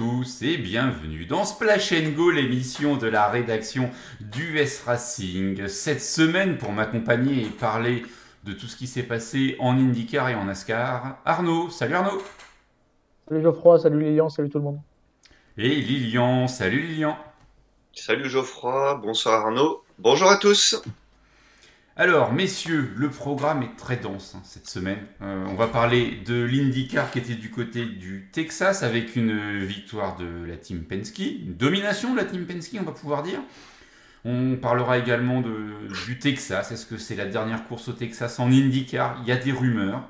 Bonjour à tous et bienvenue dans Splash Go, l'émission de la rédaction d'US Racing. Cette semaine, pour m'accompagner et parler de tout ce qui s'est passé en IndyCar et en NASCAR, Arnaud. Salut Arnaud. Salut Geoffroy, salut Lilian, salut tout le monde. Et Lilian, salut Lilian. Salut Geoffroy, bonsoir Arnaud. Bonjour à tous. Alors, messieurs, le programme est très dense hein, cette semaine. Euh, on va parler de l'IndyCar qui était du côté du Texas avec une victoire de la team Penske, une domination de la team Penske, on va pouvoir dire. On parlera également du Texas. Est-ce que c'est la dernière course au Texas en IndyCar? Il y a des rumeurs.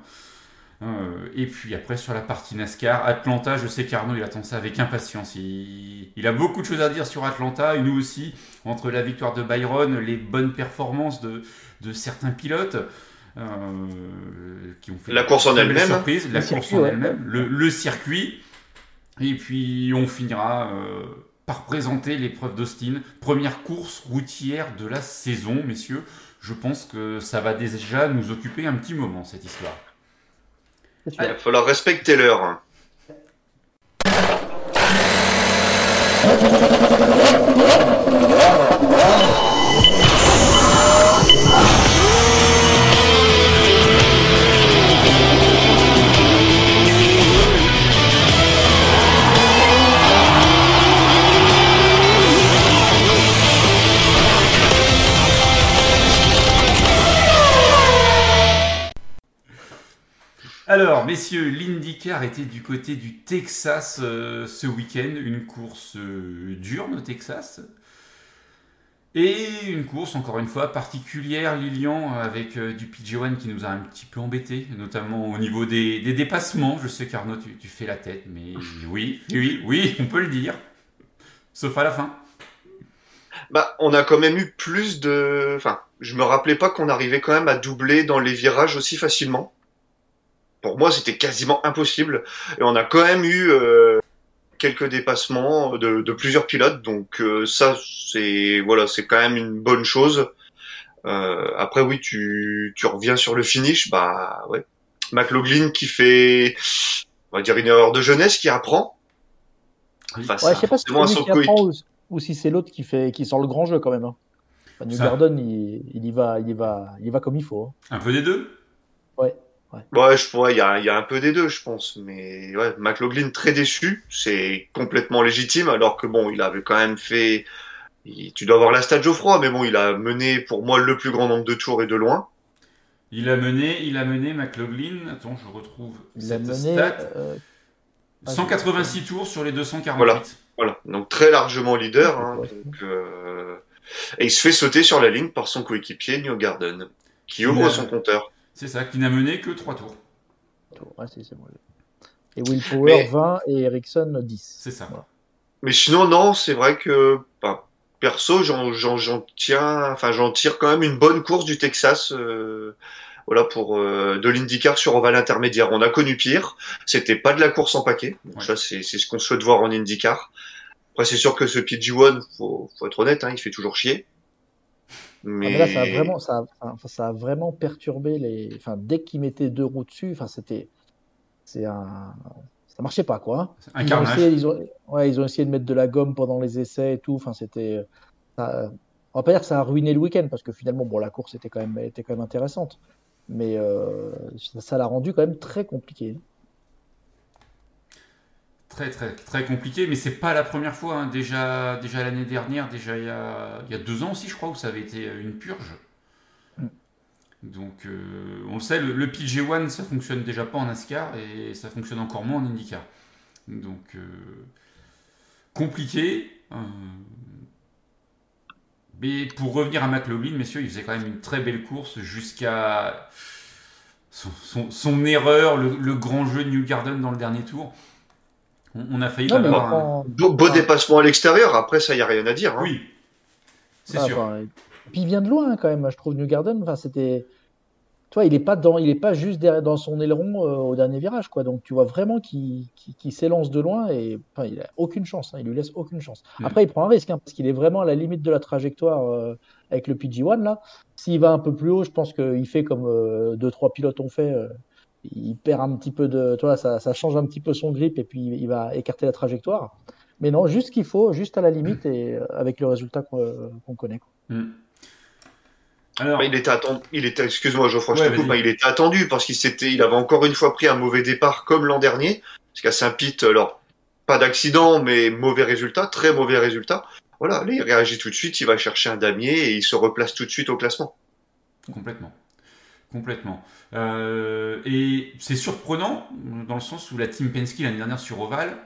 Euh, et puis après, sur la partie NASCAR, Atlanta, je sais qu'Arnaud, il attend ça avec impatience. Il, a beaucoup de choses à dire sur Atlanta, et nous aussi, entre la victoire de Byron, les bonnes performances de, certains pilotes. Euh, qui ont fait la course en elle-même, surprise, la course en elle-même, le, circuit, et puis on finira euh, par présenter l'épreuve d'Austin, première course routière de la saison, messieurs. Je pense que ça va déjà nous occuper un petit moment cette histoire. Il va falloir respecter l'heure. Alors, messieurs, l'IndyCar était du côté du Texas euh, ce week-end, une course euh, dure au Texas. Et une course, encore une fois, particulière, Lilian, avec euh, du PG1 qui nous a un petit peu embêté, notamment au niveau des, dépassements. Je sais qu'Arnaud, tu, tu, fais la tête, mais oui, oui, oui, on peut le dire. Sauf à la fin. Bah, on a quand même eu plus de. Enfin, je me rappelais pas qu'on arrivait quand même à doubler dans les virages aussi facilement pour moi, c'était quasiment impossible. Et on a quand même eu euh, quelques dépassements de, plusieurs pilotes, donc euh, ça, c'est voilà, c'est quand même une bonne chose. Euh, après, oui, tu, tu reviens sur le finish, bah ouais, McLaughlin qui fait, on va dire une erreur de jeunesse, qui apprend. Enfin, ouais, je sais pas si c'est qui apprend ou, si c'est l'autre qui fait, qui sort le grand jeu quand même. Hein. New Garden, il, il, y va, il y va, il y va comme il faut. Hein. Un peu des deux? Ouais. Ouais, je pourrais, il y a, y a, un peu des deux, je pense. Mais ouais, McLaughlin très déçu, c'est complètement légitime, alors que bon, il avait quand même fait. tu dois avoir la stade Geoffroy, mais bon, il a mené pour moi le plus grand nombre de tours et de loin. Il a mené, il a mené McLaughlin. Attends, je retrouve il cette mené, stat. 186 euh, tours sur les 248. Voilà, voilà. donc très largement leader. Hein, donc, euh... Et il se fait sauter sur la ligne par son coéquipier New Garden, qui ouvre son compteur. C'est ça, qui n'a mené que 3 tours. Et Will Power 20 et Ericsson 10. C'est ça. Mais sinon, non, c'est vrai que perso, j'en tiens, enfin, j'en tire quand même une bonne course du Texas. Euh, voilà pour euh, de l'IndyCar sur ovale intermédiaire. On a connu pire. C'était pas de la course en paquet. ça, c'est ce qu'on souhaite voir en IndyCar. Après, c'est sûr que ce PG1, faut, faut être honnête, hein, il fait toujours chier. Mais... Ah, là, ça a vraiment, ça a, ça a vraiment perturbé les. Enfin, dès qu'ils mettaient deux roues dessus, enfin, c'était, c'est un, ça marchait pas quoi. Un ils, ont essayé, ils, ont... Ouais, ils ont essayé de mettre de la gomme pendant les essais et tout. Enfin, c'était, ça... on va pas dire que ça a ruiné le week-end parce que finalement, bon, la course était quand même, était quand même intéressante, mais euh, ça l'a rendu quand même très compliqué très très très compliqué, mais c'est pas la première fois. Hein. Déjà, déjà l'année dernière, déjà il y, a, il y, a, deux ans aussi, je crois, où ça avait été une purge. Mm. Donc, euh, on le sait, le, PG1 ça fonctionne déjà pas en NASCAR et ça fonctionne encore moins en IndyCar. Donc, euh, compliqué. Euh, mais pour revenir à McLaughlin, messieurs, il faisait quand même une très belle course jusqu'à son, erreur, le, le, grand jeu de New Garden dans le dernier tour. On, a failli avoir un... beau, dépassement à l'extérieur. Après, ça, y a rien à dire. Hein. Oui, c'est sûr. puis il vient de loin quand même. Je trouve New Garden. Enfin, c'était. Toi, il est pas dans, il est pas juste derrière, dans son aileron euh, au dernier virage, quoi. Donc tu vois vraiment qu'il s'élance de loin et enfin, il a aucune chance. Hein. il lui laisse aucune chance. Mm. Après, il prend un risque hein, parce qu'il est vraiment à la limite de la trajectoire euh, avec le PG1 là. S'il va un peu plus haut, je pense qu'il fait comme 2 euh, deux trois pilotes ont fait il perd un petit peu de. Toi, ça, ça change un petit peu son grip et puis il va écarter la trajectoire. Mais non, juste ce qu'il faut, juste à la limite et euh, avec le résultat qu'on euh, connaît. quoi. Hmm. Alors, Il était attendu. Il était, excuse-moi, Geoffroy, je te coupe, il était attendu parce qu'il s'était, il avait encore une fois pris un mauvais départ comme l'an dernier. Parce qu'à Saint-Pete, alors, pas d'accident, mais mauvais résultat, très mauvais résultat. Voilà, là, il réagit tout de suite, il va chercher un damier et il se replace tout de suite au classement. Complètement. Complètement. Euh, et c'est surprenant dans le sens où la team Penske l'année dernière sur Oval,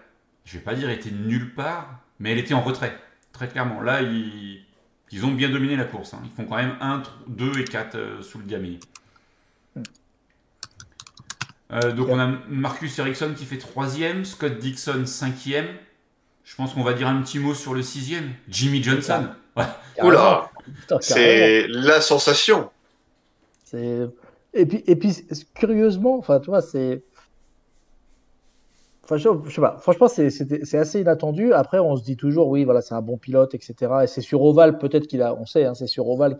je vais pas dire était nulle part, mais elle était en retrait. Très clairement. Là, ils, ils ont bien dominé la course. hein. Ils font quand même 1, 2 et 4 sous le damier. Euh, donc on a Marcus Ericsson qui fait troisième, Scott Dixon cinquième. Je pense qu'on va dire un petit mot sur le sixième, Jimmy Johnson. Ouais. Oula, c'est la sensation. Et puis, et puis curieusement, enfin, tu vois, c'est. Je, sais pas, franchement, c'est assez inattendu. Après, on se dit toujours, oui, voilà, c'est un bon pilote, etc. Et c'est sur Oval, peut-être qu'il a, on sait, hein, c'est sur Oval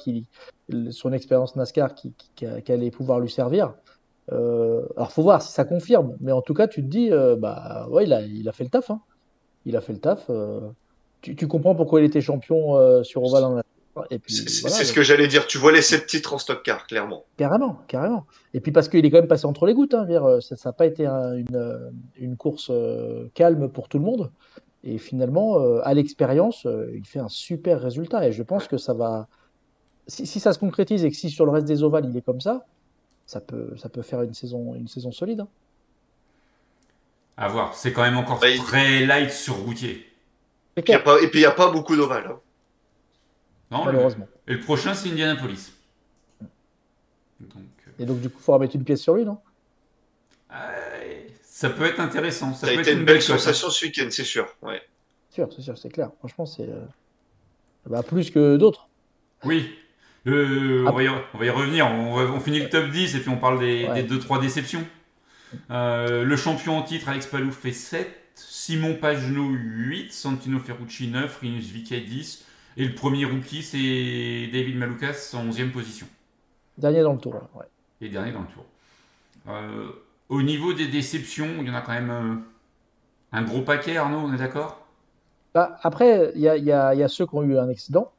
son expérience NASCAR qui allait pouvoir lui servir. Euh, alors, faut voir si ça confirme. Mais en tout cas, tu te dis, euh, bah, ouais, il a, il a fait le taf. Hein. Il a fait le taf. euh. Tu, tu comprends pourquoi il était champion euh, sur Oval en NASCAR. Et puis, C'est voilà, c'est ce que j'allais dire. Tu vois les sept titres en stock car, clairement. Carrément, carrément. Et puis parce qu'il est quand même passé entre les gouttes. Hein, dire, euh, ça n'a pas été un- une, euh, une course euh, calme pour tout le monde. Et finalement, euh, à l'expérience, euh, il fait un super résultat. Et je pense que ça va. Si, si ça se concrétise et que si sur le reste des ovales il est comme ça, ça peut, ça peut faire une saison, une saison solide. hein. À voir. C'est quand même encore Bah, il- très light sur routier. Et puis il n'y a pas beaucoup d'ovales. hein. Non, le- malheureusement. Et le prochain, c'est Indianapolis. Donc, euh, Et donc, du coup, il faudra mettre une pièce sur lui, non? Euh, ça peut être intéressant. Ça, Ça, a peut été être une belle cote, hein. sensation ce week-end, c'est sûr. Ouais. C'est sûr, c'est sûr, c'est clair. Franchement, c'est euh, bah, plus que d'autres. Oui. Euh, on, Ah. va y, on va y revenir. On, va- on finit le top 10 et puis on parle des, Ouais. des 2-3 déceptions. Euh, le champion en titre, Alex Palou, fait 7. Simon Pagenaud, 8. Santino Ferrucci, 9. Rinus Viquet, 10. Et le premier rookie, c'est David Malukas en 11e position. Dernier dans le tour. ouais. Et dernier dans le tour. Euh, au niveau des déceptions, il y en a quand même euh, un gros paquet, Arnaud, on est d'accord? Bah, après, il y a, y y ceux qui ont eu un accident.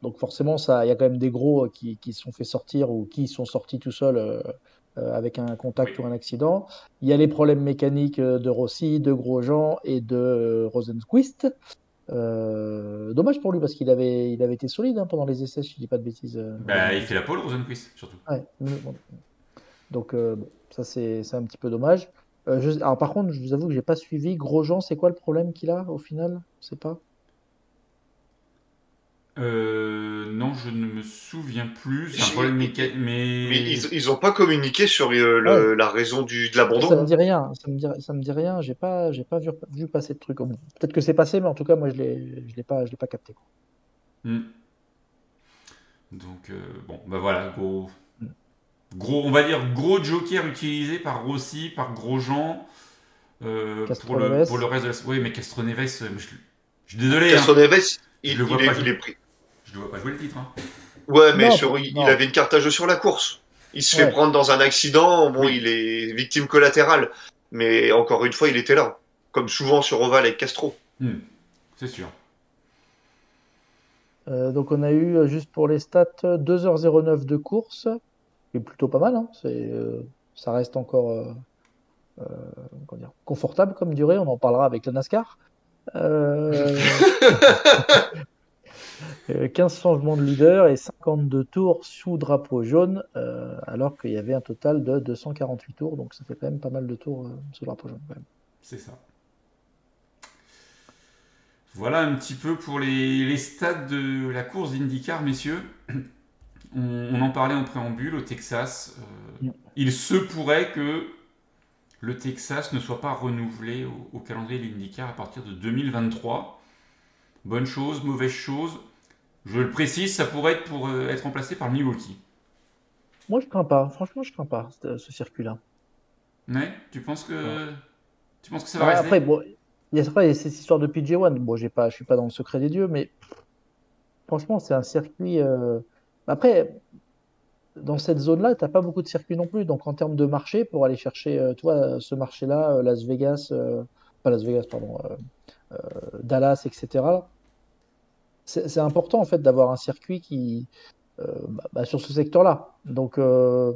Donc forcément, il y a quand même des gros euh, qui, qui se sont fait sortir ou qui sont sortis tout seuls euh, avec un contact Oui. ou un accident. Il y a les problèmes mécaniques de Rossi, de Grosjean et de Rosenquist. Euh, dommage pour lui parce qu'il avait, il avait été solide hein, pendant les essais, si je dis pas de bêtises. euh, bah, Il fait la pole, Rosenquist, surtout. Ouais. Donc euh, bon, ça c'est c'est un petit peu dommage. Euh, je- alors par contre, je vous avoue que j'ai pas suivi. Grosjean, c'est quoi le problème qu'il a au final? Je sais pas. Euh, non, je ne me souviens plus. C'est un problème mécanique, mais... Mais ils, ils ont pas communiqué sur euh, le- la raison du, de Ça me l'abandon. dit rien. Ça me dit, ça me dit rien. J'ai pas, j'ai pas vu, vu passer de truc. Peut-être que c'est passé, mais en tout cas, moi je l'ai, je l'ai pas, je l'ai pas capté. Hmm. Donc, euh, bon, bah voilà, gros, gros, on va dire gros joker utilisé par Rossi, par Grosjean, euh, pour, le, Castroneves. pour le reste de la... Oui, mais Castroneves, je, je suis désolé, hein, Castroneves, il, Je le il est, pas il est pris. Je ne vois pas jouer le titre. hein. Ouais, mais Non, sur, pour- il, non. il avait une carte à jeu sur la course. Il se Ouais. fait prendre dans un accident. Bon, Oui. il est victime collatérale. Mais encore une fois, il était là. Comme souvent sur Oval avec Castro. Hmm, C'est sûr. Euh, donc on a eu euh, juste pour les stats 2h09 de course, qui est plutôt pas mal. Hein. C'est, euh, ça reste encore euh, euh, comment dire, confortable comme durée. On en parlera avec la NASCAR. Euh, euh, 15 changements de leader et 52 tours sous drapeau jaune, euh, alors qu'il y avait un total de 248 tours. Donc ça fait quand même pas mal de tours euh, sous drapeau jaune. quand même. C'est ça. Voilà un petit peu pour les, les stats de la course d'IndyCar, messieurs. On, on en parlait en préambule au Texas. Euh, Mm. il se pourrait que le Texas ne soit pas renouvelé au, au calendrier de l'IndyCar à partir de 2023. Bonne chose, mauvaise chose. Je le précise, ça pourrait être pour euh, être remplacé par le Milwaukee. Moi je crains pas, franchement je crains pas ce, ce circuit-là. Ouais, tu penses que Ouais. tu penses que ça va Ouais, rester? après, bon, il y a, après, cette histoire de PJ1. Bon, j'ai pas, je suis pas dans le secret des dieux, mais franchement, c'est un circuit. euh, Après, dans cette zone-là, t'as pas beaucoup de circuits non plus. Donc en termes de marché, pour aller chercher, euh, toi, ce marché-là, Las Vegas, pas Las Vegas, pardon, Dallas, etc. C'est important en fait d'avoir un circuit qui, euh, bah, bah, sur ce secteur-là. Donc, euh,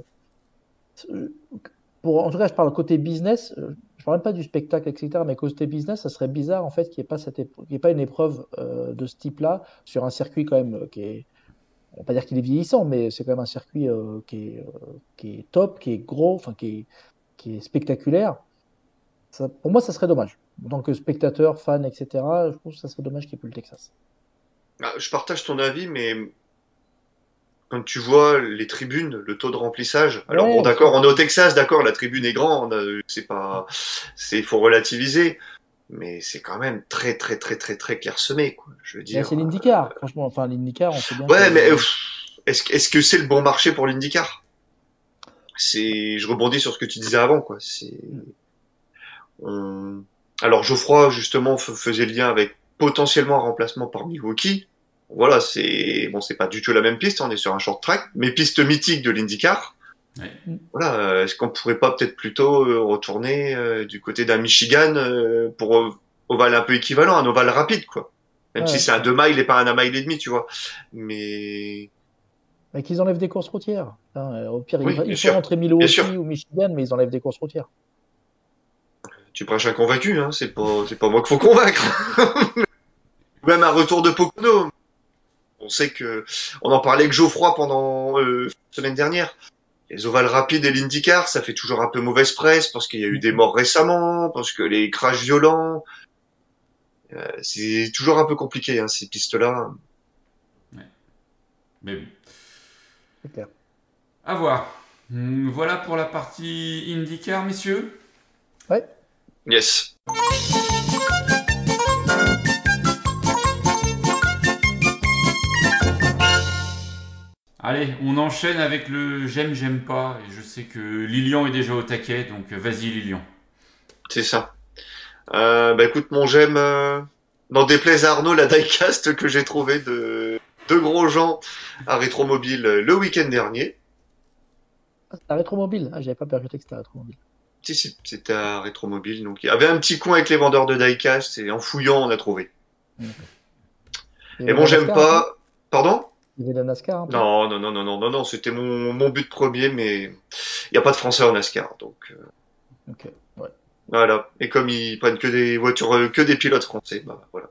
en tout cas, je parle côté business. euh, Je parle même pas du spectacle, etc. Mais côté business, ça serait bizarre en fait qu'il n'y ait pas une épreuve de ce type-là sur un circuit quand même qui est on va pas dire qu'il est vieillissant, mais c'est quand même un circuit qui est, top, qui est gros, enfin qui est, spectaculaire. Pour moi, ça serait dommage. En tant que spectateur, fan, etc., je trouve que ça serait dommage qu'il n'y ait plus le Texas. Ah, Je partage ton avis, mais quand tu vois les tribunes, le taux de remplissage. Alors Ouais, bon, d'accord, on est au Texas, d'accord, la tribune est grande, euh, c'est pas, c'est, il faut relativiser, mais c'est quand même très, très, très, très, très clairsemé, quoi. Je veux dire. c'est l'IndyCar, franchement. Enfin, l'IndyCar, on sait bien Ouais, que- mais euh, est-ce, que- est-ce que c'est le bon marché pour l'IndyCar? C'est, je rebondis sur ce que tu disais avant, quoi. C'est, on- alors Geoffroy justement faisait le lien avec potentiellement un remplacement par Milwaukee. Voilà, c'est bon, c'est pas du tout la même piste, on est sur un short track, mais piste mythique de l'IndyCar. Ouais. Voilà, euh, est-ce qu'on pourrait pas peut-être plutôt euh, retourner euh, du côté d'un Michigan euh, pour ovale un peu équivalent, un ovale rapide, quoi. Même Ouais. si c'est un 2 miles et pas un 1 mile et demi, tu vois. Mais mais qu'ils enlèvent des courses routières. Hein, au pire, Oui, ils, font rentrer Milwaukee sûr. ou Michigan, mais ils enlèvent des courses routières. tu prêches un convaincu, hein, c'est pas, c'est pas moi qu'il faut convaincre. Ou Même un retour de Pocono. On sait que, on en parlait avec Geoffroy pendant euh, la semaine dernière. Les ovales rapides et l'IndyCar, ça fait toujours un peu mauvaise presse parce qu'il y a eu des morts récemment, parce que les crashs violents. Euh, c'est toujours un peu compliqué, hein, ces pistes-là. Mais bon, C'est clair. à voir. Hum, Voilà pour la partie IndyCar, messieurs. Ouais. Yes. Allez, on enchaîne avec le j'aime, j'aime pas. Et je sais que Lilian est déjà au taquet, donc vas-y Lilian. C'est ça. Euh, bah écoute, mon j'aime, euh, n'en déplaise à Arnaud, la diecast que j'ai trouvé de deux gros gens à Rétromobile le week-end dernier. Ah, c'est la rétromobile? Ah, j'avais pas percuté que c'était la rétromobile. Si, si, c'était à Rétromobile. Donc il y avait un petit coin avec les vendeurs de diecast et en fouillant, on a trouvé. Et avait bon, j'aime pas. Pardon? Il avait la NASCAR. peu Non, non, non, non, non, non, non, c'était mon, mon but premier, mais il n'y a pas de français en NASCAR. Donc euh, Ok. Ouais. voilà. Et comme ils prennent que des voitures, euh, que des pilotes français, bah voilà.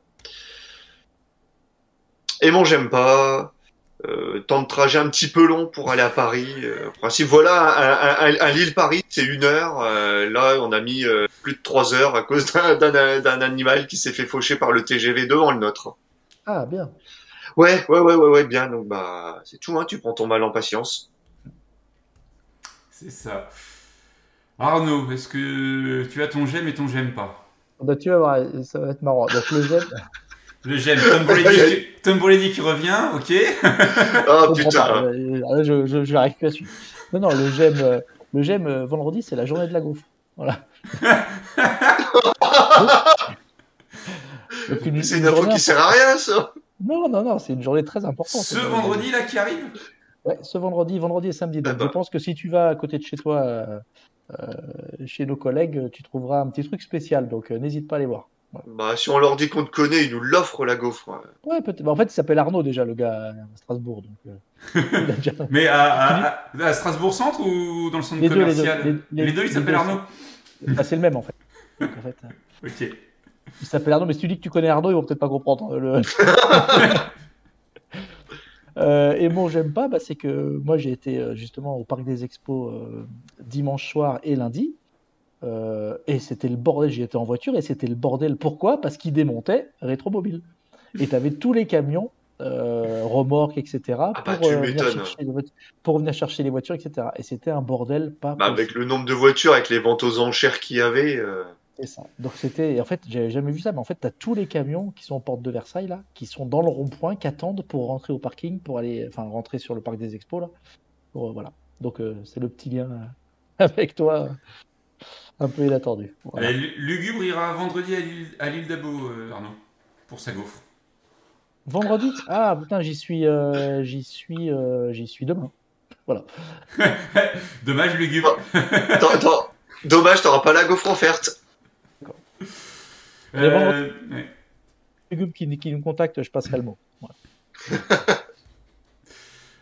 Et mon j'aime pas. Euh, temps de trajet un petit peu long pour aller à Paris. Euh, en principe, voilà, un, un, un- un Lille-Paris, c'est une heure. Euh, là, on a mis plus de trois heures à cause d'un- animal qui s'est fait faucher par le TGV devant le nôtre. Ah, bien. Ouais, ouais, ouais, ouais, ouais, bien. Donc, bah, c'est tout, hein. Tu prends ton mal en patience. C'est ça. Arnaud, est-ce que tu as ton j'aime et ton j'aime pas? Bah, tu vas voir, ça va être marrant. Donc, le j'aime. Le j'aime, Tom Brady, Tom Brady qui revient, ok Ah, comprends putain. pas. Euh, là, je, je, je n'arrive plus à suivre. Non, non, le j'aime, euh, le j'aime euh, vendredi, c'est la journée de la gaufre. Voilà. C'est une une info qui sert à rien, ça. Non, non, non, c'est une journée très importante. Ce vendredi là qui arrive? Ouais, ce vendredi, vendredi et samedi. Donc, bah. je pense que si tu vas à côté de chez toi, euh, euh, chez nos collègues, tu trouveras un petit truc spécial. Donc, euh, n'hésite pas à aller voir. Bah, si on leur dit qu'on te connaît, ils nous l'offrent, la gaufre. Ouais, peut-être. bah, en fait, il s'appelle Arnaud déjà, le gars à Strasbourg. Donc, il a déjà- Mais à, à- à- à Strasbourg Centre ou dans le centre Les deux, les deux. commercial? Les- les- deux, ils les s'appellent deux, Arnaud? Ah, c'est le même en fait. Donc, en fait, Ok. Il s'appelle Arnaud, mais si tu dis que tu connais Arnaud, ils vont peut-être pas comprendre. euh, Le... Euh, et bon, j'aime pas, bah, c'est que moi j'ai été euh, justement au Parc des Expos euh, dimanche soir et lundi. Euh, et c'était le bordel, j'y étais en voiture et c'était le bordel. Pourquoi? Parce qu'ils démontaient Rétromobile. Et tu avais tous les camions, remorques, etc. bah, pour, venir chercher les voitures- pour venir chercher les voitures, etc. Et c'était un bordel pas Bah, avec le nombre de voitures, avec les ventes aux enchères qu'il y avait. C'est ça. Donc c'était, en fait, j'avais jamais vu ça, mais en fait, tu as tous les camions qui sont aux portes de Versailles là, qui sont dans le rond-point, qui attendent pour rentrer au parking, pour aller, enfin, rentrer sur le parc des expos là. Pour, euh, voilà. Donc euh, c'est le petit lien euh, avec toi, euh, un peu inattendu. Voilà. Lugubre ira vendredi à l'île- à l'île d'Abo, euh, Arnaud, pour sa gaufre. Vendredi? Ah putain, j'y suis, euh, j'y suis, euh, j'y suis demain. Voilà. Dommage, lugubre. Attends, attends. Dommage, t'auras pas la gaufre offerte. Euh, ouais. Légumes qui, qui nous contacte, je passerai le mot.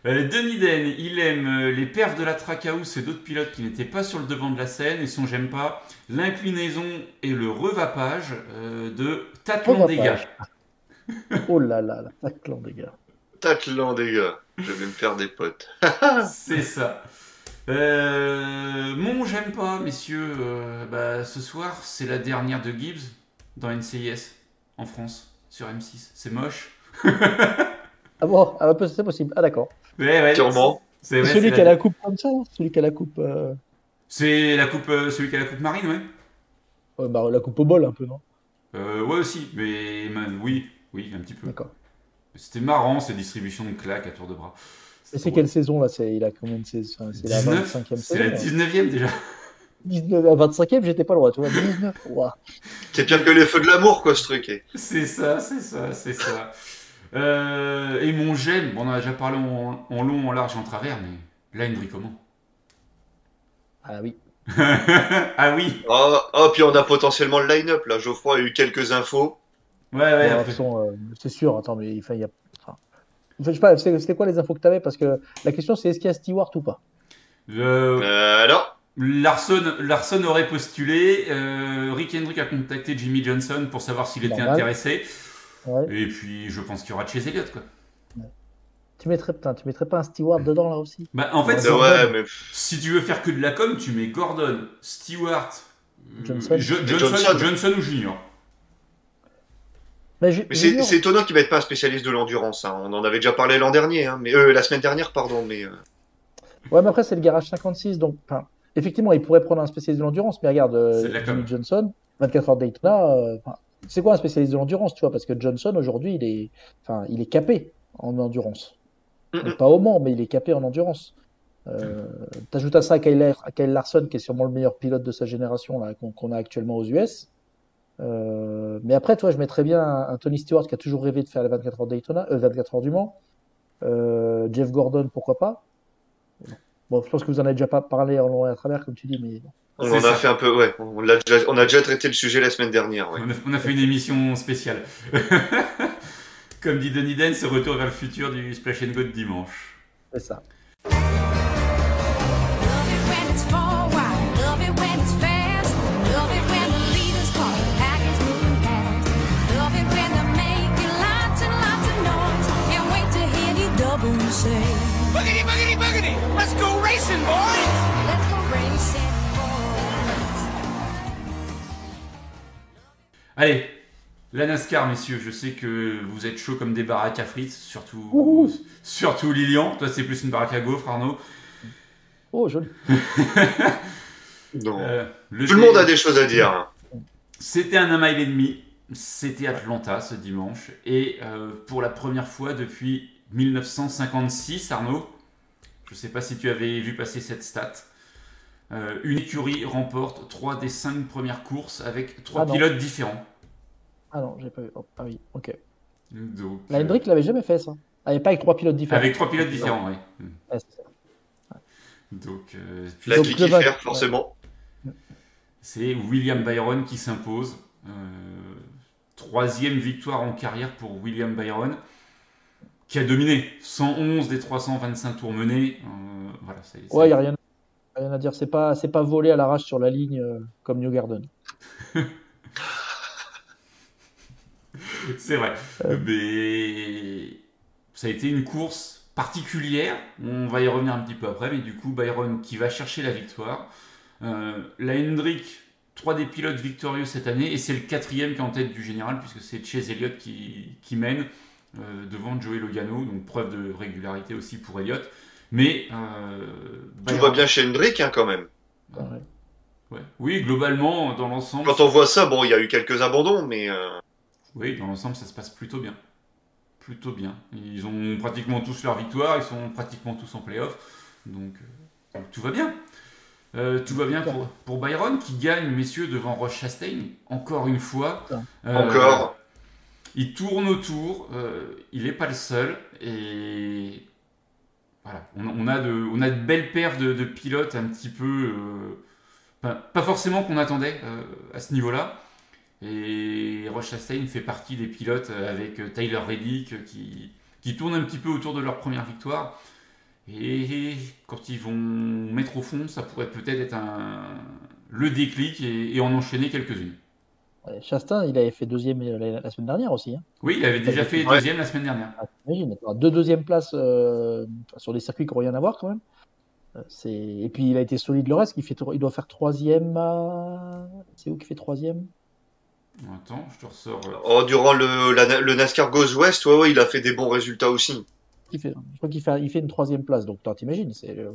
Euh, Denis Den, il aime euh, les perfs de la Tracaus et d'autres pilotes qui n'étaient pas sur le devant de la scène et son j'aime pas l'inclinaison et le revapage euh, de Tatlan des gars. Oh là là, la taclan des gars. Des gars. Je vais me faire des potes. C'est ça. Euh, mon j'aime pas, messieurs, euh, bah, ce soir c'est la dernière de Gibbs dans NCIS en France sur M6. C'est moche. Ah bon, ah, bah, c'est possible. Ah d'accord. Ouais, ouais, Sûrement. C'est celui qui a la... coupe comme ça, celui qui a la coupe, euh... c'est la coupe, euh, celui qui a la coupe marine, ouais. ouais, bah, la coupe au bol un peu, non? Euh, ouais aussi, mais man, oui, oui, un petit peu. D'accord. C'était marrant ces distributions de claques à tour de bras. Et c'est quelle saison là? C'est il a combien de saisons? C'est la 19 25e C'est la saison. 19ème déjà. 19, à 25e, j'étais pas loin, tu vois. 19. Ouah. C'est pire que les feux de l'amour, quoi, ce truc. C'est ça, c'est ça, c'est ça. Euh, et mon j'aime, bon, on en a déjà parlé en, en long, en large en travers, mais là, Hendry, comment? Ah oui. Ah oui Oh, oh, puis on a potentiellement le line-up, là. Geoffroy a eu quelques infos. Ouais, ouais, après- façon, euh, c'est sûr. Attends, mais il y a. enfin, je sais pas, c'était quoi les infos que tu avais Parce que la question, c'est est-ce qu'il y a Stewart ou pas? Euh, Euh, alors? Larson, Larson aurait postulé, euh, Rick Hendrick a contacté Jimmy Johnson pour savoir s'il était Normal. intéressé, Ouais. et puis je pense qu'il y aura de chez Elliott, quoi. Tu mettrais, putain, tu mettrais pas un Stewart dedans là aussi? Bah, en fait, Ouais, si- Ouais, mais. Si tu veux faire que de la com, tu mets Gordon, Stewart, Johnson. Johnson, Johnson. Johnson ou Junior. Mais, ju- Mais c'est Junior, c'est étonnant qu'ils mettent pas un spécialiste de l'endurance. hein. On en avait déjà parlé l'an dernier, hein, mais euh, la semaine dernière, pardon. Mais euh, Ouais, mais après, c'est le garage 56. Donc, enfin, effectivement, il pourrait prendre un spécialiste de l'endurance. Mais regarde, euh, Jimmy. Johnson, 24 heures de Daytona, euh, c'est quoi un spécialiste de l'endurance, tu vois? Parce que Johnson, aujourd'hui, il est, enfin, il est capé en endurance. Pas au Mans, mais il est capé en endurance. Euh, T'ajoutes à ça Kyle, Kyle Larson, qui est sûrement le meilleur pilote de sa génération là, qu'on a actuellement aux US. Euh, mais après, toi, je mettrais bien un, un Tony Stewart qui a toujours rêvé de faire les 24 heures Daytona, euh, 24 heures du Mans. Euh, Jeff Gordon, pourquoi pas? Bon, je pense que vous en avez déjà pas parlé en long et à travers, comme tu dis, mais on en a ça. fait un peu. Ouais, on, l'a déjà, on a déjà traité le sujet la semaine dernière. Ouais. On, a, on a fait une émission spéciale. Comme dit Denis Den, ce retour vers le futur du Splash and Go de dimanche. c'est ça. Allez, la NASCAR, messieurs, je sais que vous êtes chaud comme des baraques à frites, surtout, Ouhou. surtout Lilian. Toi, c'est plus une baraque à gaufres, Arnaud. Oh, joli. Non. Euh, Tout le monde a des choses à dire. C'était un mile et demi. C'était Atlanta ce dimanche. Et euh, pour la première fois depuis 1956, Arnaud, je ne sais pas si tu avais vu passer cette stat. euh, une écurie remporte trois des cinq premières courses avec trois Ah non. pilotes différents. Ah non, j'ai pas vu. Oh, ah oui, ok. Donc, La euh, Hendrick l'avait jamais fait, ça. Ah, et pas avec trois pilotes différents. avec trois pilotes différents, oui. Ouais. Donc, euh, La Donc, faire, forcément. c'est William Byron qui s'impose. Euh, troisième victoire en carrière pour William Byron, qui a dominé 111 des 325 tours menés. Euh, voilà, c'est, c'est- Ouais, il n'y a rien, rien à dire. C'est pas, c'est pas volé à l'arrache sur la ligne euh, comme New Garden. c'est vrai. Mais ça a été une course particulière. On va y revenir un petit peu après, mais du coup, Byron qui va chercher la victoire. Euh, la Hendrick, trois des pilotes victorieux cette année, et c'est le quatrième qui est en tête du général, puisque c'est Chase Elliott qui, qui mène euh, devant Joey Logano, donc preuve de régularité aussi pour Elliott. Mais euh, Tout Byron- va bien chez Hendrick, hein, quand même. Ouais. Ouais. Oui, globalement, dans l'ensemble, Quand on voit ça, bon, il y a eu quelques abandons, mais euh, Oui, dans l'ensemble, ça se passe plutôt bien. Plutôt bien. Ils ont pratiquement tous leur victoire, ils sont pratiquement tous en playoff. Donc, euh, donc tout va bien. Euh, tout va bien pour, pour Byron qui gagne, messieurs, devant Roche Chastain, encore une fois. Euh, encore. Il tourne autour, euh, il n'est pas le seul. Et voilà, on, on a de, on a de belles perfs de, de pilotes un petit peu, pas, pas forcément qu'on attendait à ce niveau-là. Et Roche Chastain fait partie des pilotes avec euh, Tyler Reddick euh, qui, qui tournent un petit peu autour de leur première victoire. Et quand ils vont mettre au fond, ça pourrait peut-être être un, le déclic et, et en enchaîner quelques-unes. Chastain, il avait fait deuxième euh, la, la semaine dernière aussi. Hein. Oui, il avait déjà fait deuxième la semaine dernière. Ah, deux deuxièmes places euh, sur des circuits qui n'ont rien à voir quand même. Et puis il a été solide le reste. Il, fait... tro- il doit faire troisième à. C'est où qui fait troisième? Attends, je te ressors. Oh, durant le, la- le NASCAR Goes West, ouais, ouais, il a fait des bons résultats aussi. il fait... Je crois qu'il fait... Il fait une troisième place. Donc t'imagines, c'est... euh,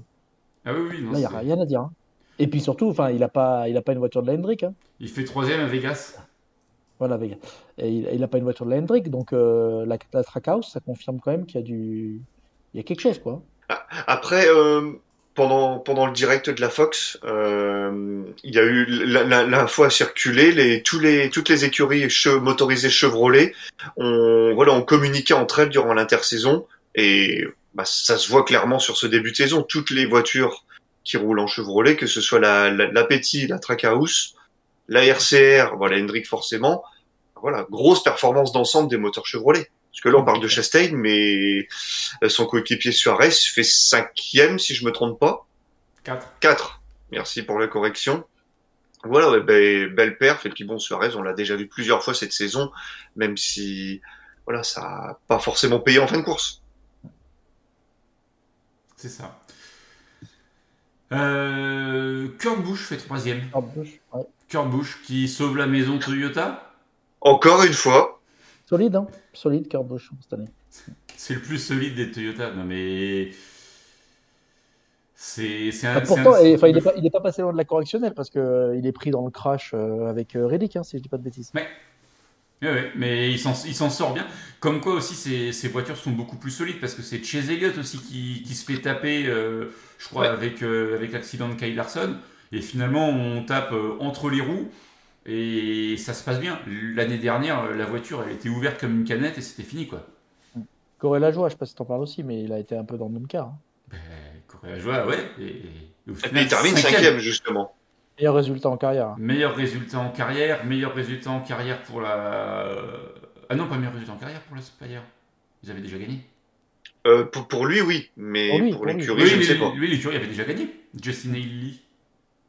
Ah oui, oui, non, là, il n'y a rien à dire. hein. Et puis surtout, enfin, il n'a pas... Il a pas une voiture de la Hendrick. Hein. il fait troisième à Vegas. Voilà, Vega. Et il n'a pas une voiture de la Hendrick. Donc euh, la... la Trackhouse, ça confirme quand même qu'il y a du. Il y a quelque chose, quoi. Après, euh, pendant, pendant le direct de la Fox, euh, il y a eu l'info a circulé, les, tous les, toutes les écuries motorisées Chevrolet ont, voilà, ont communiqué entre elles durant l'intersaison et bah, ça se voit clairement sur ce début de saison. Toutes les voitures qui roulent en Chevrolet, que ce soit la, la, la la Trackhouse, la RCR, voilà, Hendrick forcément, voilà, grosse performance d'ensemble des moteurs Chevrolet. Parce que là, on parle de Chastain, mais euh, son coéquipier Suarez fait cinquième, si je me trompe pas. 4. 4. Merci pour la correction. Voilà, ouais, ben, belle perf. Et puis bon, Suarez, on l'a déjà vu plusieurs fois cette saison, même si voilà, ça a pas forcément payé en fin de course. C'est ça. Euh, Kurt Busch fait troisième. Ouais. Kurt Busch qui sauve la maison Toyota. Encore une fois, Solide, hein Solide, Kurt Busch, cette année. C'est le plus solide des Toyota. Non mais c'est un. Ah, pourtant, un- et, enfin, il n'est pas, passé loin de la correctionnelle parce qu'il il est pris dans le crash euh, avec euh, Reddick, hein, si je dis pas de bêtises. Ouais, ouais, mais il s'en sort bien. Comme quoi aussi, ces, ces voitures sont beaucoup plus solides parce que c'est Chase Elliott aussi qui, qui se fait taper, euh, je crois, Ouais. avec, euh, avec l'accident de Kyle Larson. Et finalement, on tape euh, entre les roues et ça se passe bien. L'année dernière, euh, la voiture, elle était ouverte comme une canette et c'était fini, quoi. Corée la joie, je sais pas si t'en parles aussi, mais il a été un peu dans le même cas. hein. Ben, courait la joie, ouais. Et, et au et final, puis il termine cinquième, justement. Meilleur résultat en carrière. hein. Meilleur résultat en carrière, meilleur résultat en carrière pour la. Ah non, pas meilleur résultat en carrière pour la Spire. Ils avaient déjà gagné. Euh, pour, pour lui, oui, mais Pour lui, pour pour lui. l'écurie, Oui, je ne sais pas. lui, l'écurie avait déjà gagné. Justin Haley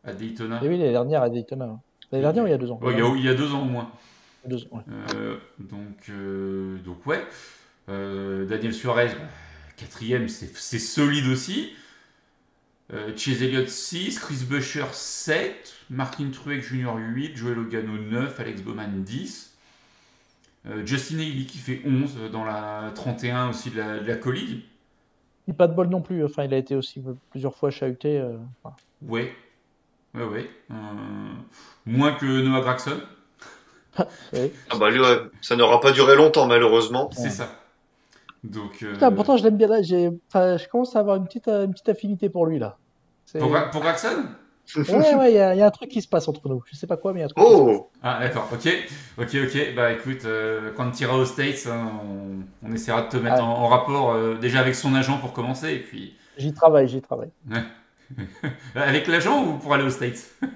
à Daytona. Et oui, l'année dernière à Daytona. L'année dernière ou il y a deux ans Ouais, il, y a, il y a deux ans au moins. Deux ans, ouais. Euh, donc, euh, donc, ouais. Euh, Daniel Suarez, bah, quatrième, c'est solide aussi. Chase Elliott 6, Chris Buescher 7, Martin Truex Jr. 8, Joel Logano 9, Alex Bowman 10. Euh, Justin Haley qui fait 11 dans la 31 aussi de la, de la colligue. Il pas de bol non plus. Enfin, il a été aussi plusieurs fois chahuté. enfin, Ouais. Ouais, ouais. Euh, moins que Noah Gragson, ouais. Ah bah lui, ouais, ça n'aura pas duré longtemps, malheureusement. c'est ça. Donc, euh, Putain, pourtant, je l'aime bien. Là, j'ai, enfin, je commence à avoir une petite, euh, une petite affinité pour lui là. C'est- pour, Gra- pour Gragson Ouais, ouais, il y, a il y a un truc qui se passe entre nous. Je sais pas quoi, mais il y a un truc. Oh Ah, d'accord, ok. Ok, ok. Bah écoute, euh, quand tu iras aux States, hein, on, on essaiera de te mettre Ah. en, en rapport euh, déjà avec son agent pour commencer, et puis. J'y travaille, j'y travaille. Avec l'agent ou pour aller aux States?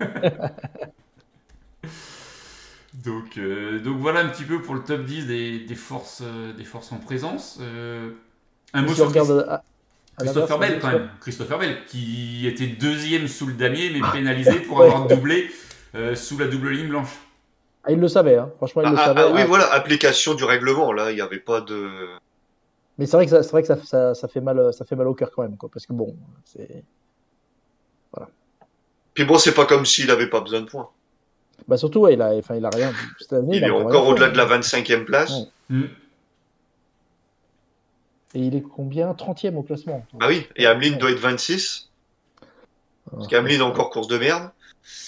Donc, euh, donc voilà un petit peu pour le top 10 des, des forces, euh, des forces en présence. Euh, un mot Si sur regarde à- à Christopher Bell quand même. Christopher Bell qui était deuxième sous le damier mais pénalisé pour avoir doublé euh, sous la double ligne blanche. Ah, il le savait, hein. franchement, il Ah, le ah, savait. ah, oui, Ah, voilà, application du règlement. Là, il n'y avait pas de. Mais c'est vrai que ça, c'est vrai que ça, ça, ça fait mal, ça fait mal au cœur quand même, quoi. Parce que bon, c'est, Puis bon, c'est pas comme s'il avait pas besoin de points. bah surtout, ouais, il a, enfin, il a rien. Cette année, Il est encore au-delà de la 25e place. Ouais. Hmm. Et il est combien? 30e au classement. Ah oui, et Ameline doit être 26. Parce qu'Ameline a encore course de merde.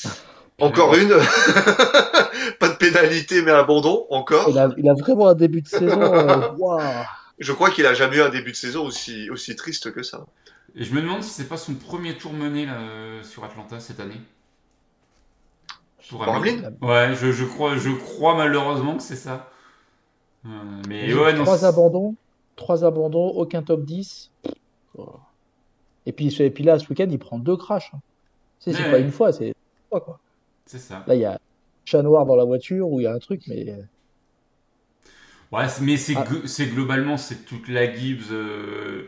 Encore une. pas de pénalité, mais abandon, encore. Il a, il a vraiment un début de saison. euh. Je crois qu'il a jamais eu un début de saison aussi, aussi triste que ça. Et je me demande si c'est pas son premier tour mené là, euh, sur Atlanta cette année. Pour Ouais, je, je crois, je crois malheureusement que c'est ça. Euh, mais ouais, non. trois abandons, trois abandons, aucun top 10. Oh. Et puis, et puis là, ce week-end, il prend deux crashs. hein. C'est Ouais. pas une fois, c'est fois, quoi. C'est ça. Là, il y a un chat noir dans la voiture ou il y a un truc, mais Ouais, mais c'est Ah. globalement c'est toute la Gibbs, euh,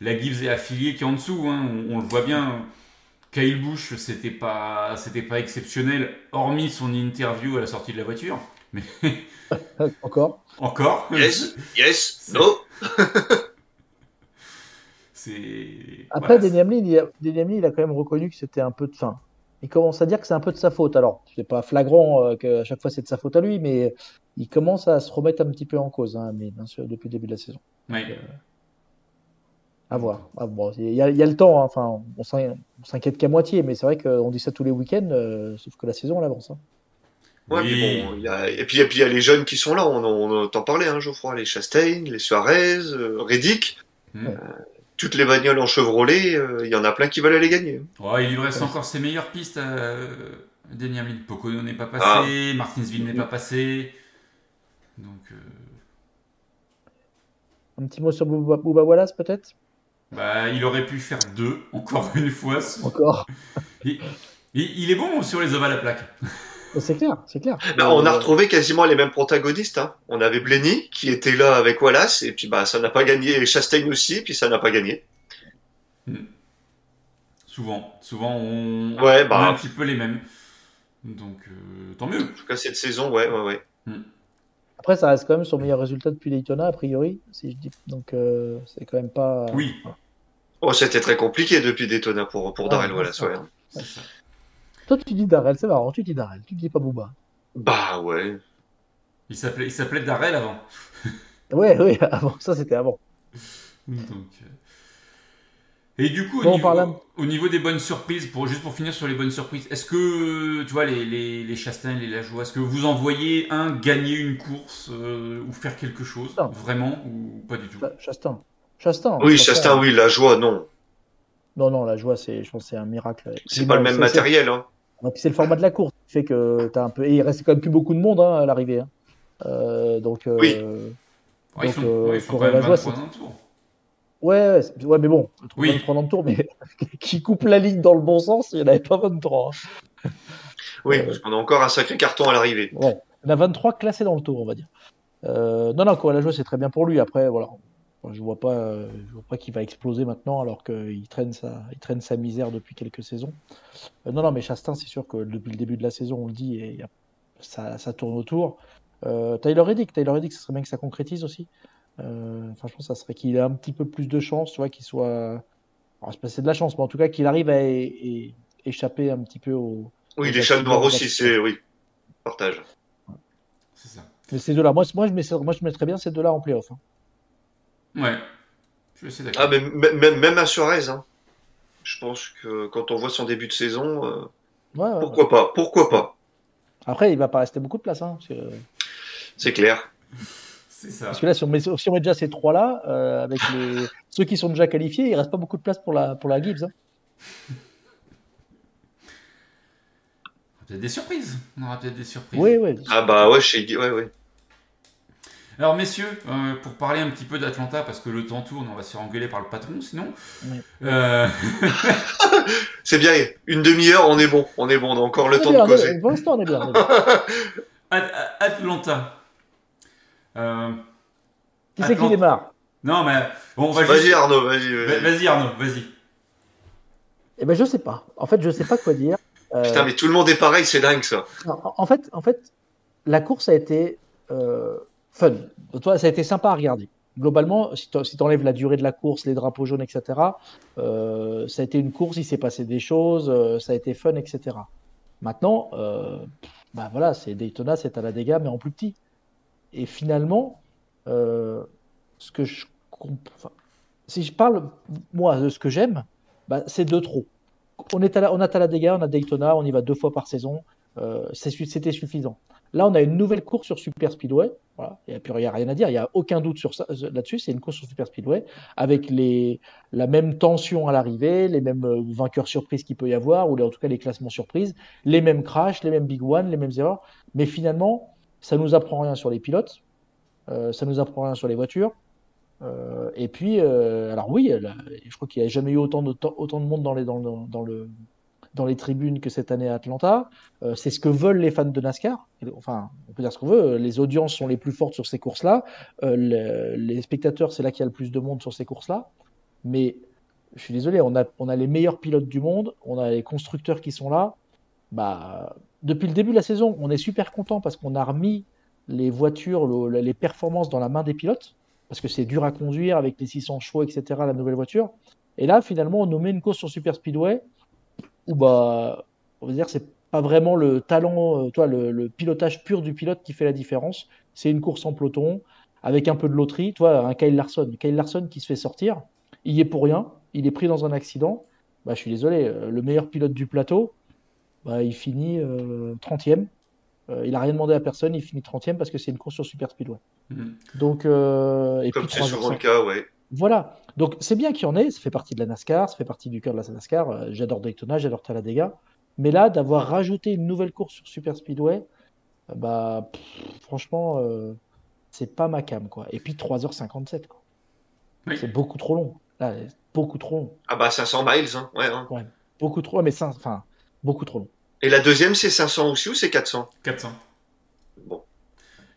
la Gibbs et affiliée qui est en dessous. hein. On, on le voit bien. Kyle Busch, c'était pas, c'était pas exceptionnel, hormis son interview à la sortie de la voiture. Mais encore. encore. Yes, yes, no. C'est. Après, voilà, Denny Hamlin, il a, Denny Hamlin, il a quand même reconnu que c'était un peu de fin. Il commence à dire que c'est un peu de sa faute. Alors, c'est pas flagrant euh, qu'à chaque fois c'est de sa faute à lui, mais il commence à se remettre un petit peu en cause, hein, mais bien sûr, depuis le début de la saison. ouais. À voir. Ah, bon, il y, a, il y a le temps, hein. enfin, on s'in- on s'inquiète qu'à moitié, mais c'est vrai qu'on dit ça tous les week-ends, euh, sauf que la saison, elle avance. hein. Ouais, Oui. mais bon, il y a... et puis il y a les jeunes qui sont là. On, en- on entend parler, hein, Geoffroy, les Chastain, les Suarez, euh, Reddick. Hmm. Ouais. Toutes les bagnoles en Chevrolet, euh, il y en a plein qui veulent aller gagner. Il lui reste encore ses meilleures pistes Hamlin. Pocono n'est pas passé, Ah. Martinsville n'est pas passé. Donc, euh, Un petit mot sur Bouba Wallace, peut-être? Bah, il aurait pu faire deux, encore une fois. Encore Il, est bon sur les ovales à plaques. C'est clair, c'est clair. Bah, on a retrouvé quasiment les mêmes protagonistes. Hein. On avait Blenny qui était là avec Wallace, et puis bah ça n'a pas gagné. Et Chastain aussi, et puis ça n'a pas gagné. Souvent, souvent on, Ouais, on bah. a un petit peu les mêmes. Donc, euh, tant mieux. En tout cas cette saison, ouais, ouais, ouais. Après, ça reste quand même son meilleur résultat depuis Daytona, a priori, si je dis. Donc, euh, c'est quand même pas. Oui, Oh, c'était très compliqué depuis Daytona pour pour Ah, Darrell Wallace. Ouais. Toi, tu dis Darrell, c'est marrant, tu dis Darrell, tu dis pas Bouba. Bah ouais. Il s'appelait, il s'appelait Darrell avant. Ouais, ouais, avant, ça c'était avant. Donc, euh, Et du coup, au, Bon, niveau, au des bonnes surprises, pour, juste pour finir sur les bonnes surprises, est-ce que, tu vois, les, les, les Chastain, les Lajoie, est-ce que vous en voyez un gagner une course euh, ou faire quelque chose Non. Vraiment ou pas du tout? Cha- Chastain. Chastain. Oui, Chastain, oui, la joie, non. Non, non, la joie, c'est, je pense, que c'est un miracle. C'est pas le même matériel. Hein. c'est- puis c'est le format de la course qui fait que t'as un peu. Et il reste quand même plus beaucoup de monde hein, à l'arrivée. hein. Euh, donc. euh, Oui. Ouais, ils donc, sont, euh, ouais, ils sont pour quand même la joie, 23 c'est- dans le tour. Ouais, ouais, mais bon, Oui. 23 dans le tour, mais qui coupe la ligne dans le bon sens, il n'y en avait pas 23. hein. Oui, parce qu'on a encore un sacré carton à l'arrivée. Ouais, il y en a 23 classés dans le tour, on va dire. Euh, non, non, la joie, c'est très bien pour lui. Après, voilà, je vois pas, euh, je vois pas qu'il va exploser maintenant, alors qu'il traîne sa, il traîne sa misère depuis quelques saisons. Euh, non, non, mais Chastain, c'est sûr que depuis le début de la saison, on le dit, et y a- ça, ça tourne autour. Euh, Tyler Reddick, Tyler Reddick, ce serait bien que ça concrétise aussi. Euh, enfin, je pense que ça serait qu'il ait un petit peu plus de chance, tu vois, qu'il soit. Alors, c'est de la chance, mais en tout cas, qu'il arrive à é- échapper un petit peu au. Oui, les chats noirs aussi, c'est oui. Partage. C'est ça. Mais ces deux-là, moi, moi, je mets, moi, je mettrais bien ces deux-là en playoff. hein. Ouais. Je suis assez d'accord. Ah, mais m- même, même un Suarez, hein. Je pense que quand on voit son début de saison, euh, Ouais, ouais, ouais. pourquoi pas Pourquoi pas Après, il va pas rester beaucoup de place. Hein, parce, que, C'est clair. C'est ça. parce que là, si on met, si on met déjà ces trois-là, euh, avec les, ceux qui sont déjà qualifiés, il reste pas beaucoup de place pour la, pour la Gibbs. hein. Peut-être des surprises. On aura peut-être des surprises. Oui, oui. Ah bah ouais, chez ouais, ouais. Alors messieurs, euh, pour parler un petit peu d'Atlanta, parce que le temps tourne, on va se faire engueuler par le patron sinon. Oui. Euh, C'est bien, une demi-heure, on est bon. On est bon, on a encore le temps bien, de causer. Pour l'instant, on est bien. on est bien. At- At- Atlanta. Euh, Qui c'est qui démarre Non mais bon, on va Vas-y juste... Arnaud, vas-y. Va- vas-y. Vas-y Arnaud, vas-y. Eh ben, je sais pas. En fait, je sais pas quoi dire. Euh, Putain, mais tout le monde est pareil, c'est dingue ça. en, en fait, en fait, la course a été euh, fun. Toi, ça a été sympa à regarder. Globalement, si tu enlèves la durée de la course, les drapeaux jaunes, etc., euh, ça a été une course, il s'est passé des choses, euh, ça a été fun, etc. Maintenant, euh, bah voilà, c'est Daytona, c'est à la dégâts, mais en plus petit. Et finalement, euh, si je parle moi de ce que j'aime, bah, c'est de trop. On est à la, on a Talladega, on a Daytona, on y va deux fois par saison. Euh, C'était suffisant. Là, on a une nouvelle course sur Super Speedway. Voilà. Il n'y a, rien à dire, il n'y a aucun doute sur ça là-dessus. C'est une course sur Super Speedway avec la même tension à l'arrivée, les mêmes euh, vainqueurs surprises qu'il peut y avoir, ou en tout cas les classements surprises, les mêmes crashs, les mêmes big one, les mêmes erreurs. Mais finalement, ça nous apprend rien sur les pilotes, euh, ça nous apprend rien sur les voitures. Euh, et puis, euh, alors oui, je crois qu'il n'y a jamais eu autant de, monde dans les, tribunes que cette année à Atlanta. Euh, c'est ce que veulent les fans de NASCAR. Enfin, on peut dire ce qu'on veut. Les audiences sont les plus fortes sur ces courses-là. Le- les spectateurs, c'est là qu'il y a le plus de monde sur ces courses-là. Mais je suis désolé, on a, on a les meilleurs pilotes du monde, on a les constructeurs qui sont là. Bah, depuis le début de la saison, on est super content parce qu'on a remis les voitures, le- les performances dans la main des pilotes, parce que c'est dur à conduire avec les 600 chevaux, etc., la nouvelle voiture. Et là, finalement, on met une course sur Super Speedway où, bah, on va dire, c'est pas vraiment le talent, euh, toi, le, le pilotage pur du pilote qui fait la différence. C'est une course en peloton avec un peu de loterie. Toi, un Kyle Larson, Kyle Larson qui se fait sortir, il y est pour rien, il est pris dans un accident. Bah, je suis désolé, euh, le meilleur pilote du plateau, bah, il finit euh, 30e. Euh, il a rien demandé à personne, il finit 30e parce que c'est une course sur Super Speedway. Mhm. Donc, euh, et Comme c'est 3 souvent le cas, ouais. Voilà. Donc, c'est bien qu'il y en ait, ça fait partie de la NASCAR, ça fait partie du cœur de la NASCAR. Euh, J'adore Daytona, j'adore Talladega. Mais là, d'avoir rajouté une nouvelle course sur Super Speedway, euh, bah, pff, franchement, euh, c'est pas ma cam, quoi. Et puis 3h57, quoi. Oui. C'est beaucoup trop long. Là, beaucoup trop long. Ah bah 500 miles, hein. Ouais, hein. Beaucoup trop, mais ça, enfin, beaucoup trop long. Et la deuxième, c'est 500 aussi ou c'est 400 400. Bon.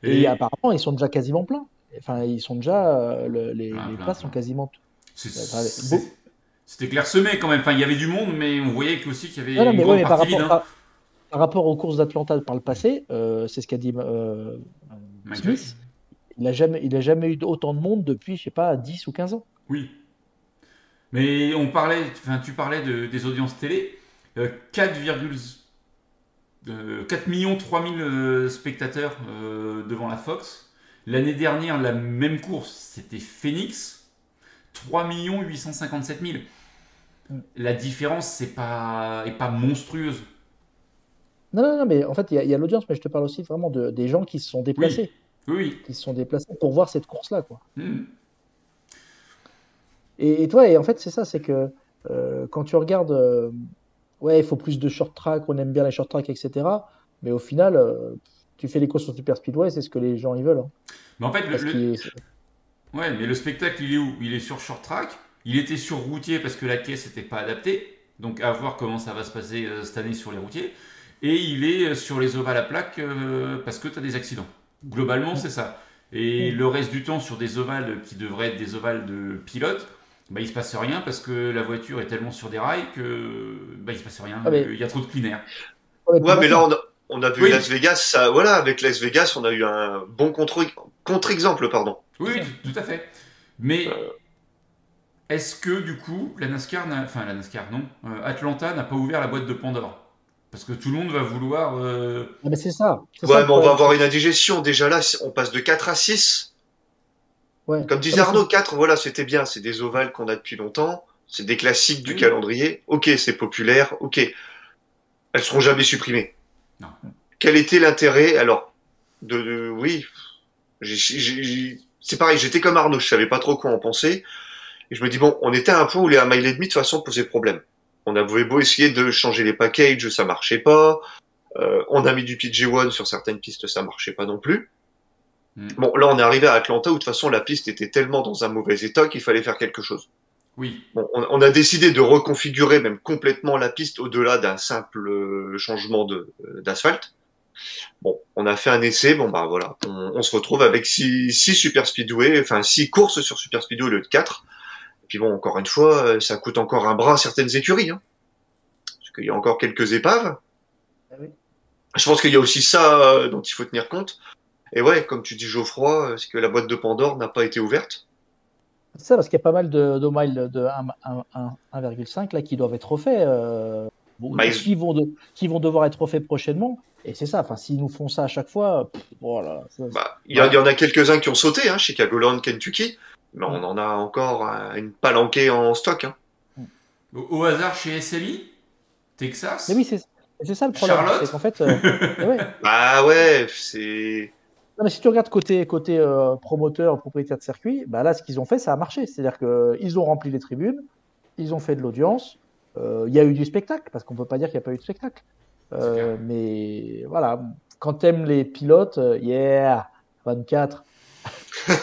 Et, apparemment, ils sont déjà quasiment pleins. Enfin, ils sont déjà, euh, le- les, Plein, les plein, places plein. sont quasiment. Enfin. C'était clairsemé quand même. Enfin, il y avait du monde, mais on voyait aussi qu'il y avait Non, non, une mais, grande ouais, mais par, partie rapport, vide. hein. par, par rapport aux courses d'Atlanta par le passé, euh, c'est ce qu'a dit euh, Smith. Il n'a jamais, il a jamais eu autant de monde depuis, je sais pas, 10 ou 15 ans. Oui. Mais on parlait, enfin, tu parlais de, des audiences télé. Euh, 4, euh, 4 millions 3 000 euh, spectateurs euh, devant la Fox. L'année dernière, la même course, c'était Phoenix. 3 millions 857 000. Mm. La différence, c'est pas, est pas monstrueuse. Non, non, non, mais en fait, il y a, l'audience, mais je te parle aussi vraiment de, des gens qui se sont déplacés, Oui, oui. qui se sont déplacés pour voir cette course-là, quoi. Mm. Et, et toi, et en fait, c'est ça, c'est que euh, quand tu regardes, euh, ouais, il faut plus de short track, on aime bien les short track, etc. Mais au final, euh, tu fais les courses sur Super Speedway, c'est ce que les gens ils veulent. hein. Mais en fait, le, Parce le- qu'il est- Ouais, mais le spectacle, il est où? Il est sur short track? Il était sur routier parce que la caisse n'était pas adaptée. Donc à voir comment ça va se passer euh, cette année sur les routiers. Et il est euh, sur les ovales à plaques euh, parce que tu as des accidents. Globalement, c'est ça. Et le reste du temps, sur des ovales qui devraient être des ovales de pilote, bah, il se passe rien parce que la voiture est tellement sur des rails que bah, il se passe rien. Ah, mais- Il y a trop de clean air. Ouais, Ouais, mais là, on a, on a vu Oui. Las Vegas, ça, voilà, avec Las Vegas, on a eu un bon contre- contre-exemple, pardon. Oui, tout, tout à fait. Mais Euh. est-ce que du coup, la NASCAR, n'a- enfin la NASCAR, non, euh, Atlanta n'a pas ouvert la boîte de Pandore? Parce que tout le monde va vouloir. euh, Ah, mais c'est ça. Ouais, mais on va avoir une indigestion. Déjà là, on passe de 4 à 6. Ouais. Comme disait Ah, Arnaud, 4, voilà, c'était bien. C'est des ovales qu'on a depuis longtemps. C'est des classiques du Oui. calendrier. Ok, c'est populaire. Ok. Elles seront jamais supprimées. Non. Quel était l'intérêt Alors, de, de- oui, j'ai- j'ai- j'ai- c'est pareil. J'étais comme Arnaud. Je savais pas trop quoi en penser. Et je me dis bon, on était à un point où les 1 mile et demi de toute façon posaient problème. On avait beau essayer de changer les packages, ça marchait pas. Euh, on a mis du PG1 sur certaines pistes, ça marchait pas non plus. Mm. Bon, là, on est arrivé à Atlanta où de toute façon la piste était tellement dans un mauvais état qu'il fallait faire quelque chose. Oui, Bon, on, on a décidé de reconfigurer même complètement la piste au-delà d'un simple euh, changement de euh, d'asphalte. Bon, on a fait un essai. Bon bah voilà, on, on se retrouve avec six, six super speedway, enfin six courses sur super speedway au lieu de quatre. Et puis bon, encore une fois, euh, ça coûte encore un bras à certaines écuries, hein, parce qu'il y a encore quelques épaves. Ah oui. Je pense qu'il y a aussi ça euh, dont il faut tenir compte. Et ouais, comme tu dis Geoffroy, c'est que la boîte de Pandore n'a pas été ouverte? C'est ça, parce qu'il y a pas mal de, de miles de 1 1 1 1,5 là qui doivent être refaits, euh, bon, Miles. qui, vont de- qui vont devoir être refaits prochainement. Et c'est ça, enfin, s'ils nous font ça à chaque fois, pff, voilà. ça- Bah, il y, en a quelques-uns qui ont sauté, hein, Chicagoland, Kentucky, mais on en a encore une palanquée en stock. Hein. au, au hasard chez SLI, Texas? Mais oui, c'est c'est ça le problème. Charlotte? qu'en fait, euh, ouais. Bah ouais, c'est. Non, mais si tu regardes côté, côté euh, promoteur, propriétaire de circuit, bah là, ce qu'ils ont fait, ça a marché. C'est-à-dire qu'ils ont rempli les tribunes, ils ont fait de l'audience, euh, il y a eu du spectacle, parce qu'on peut pas dire qu'il n'y a pas eu de spectacle. Euh, mais voilà, quand t'aimes les pilotes, yeah, 24.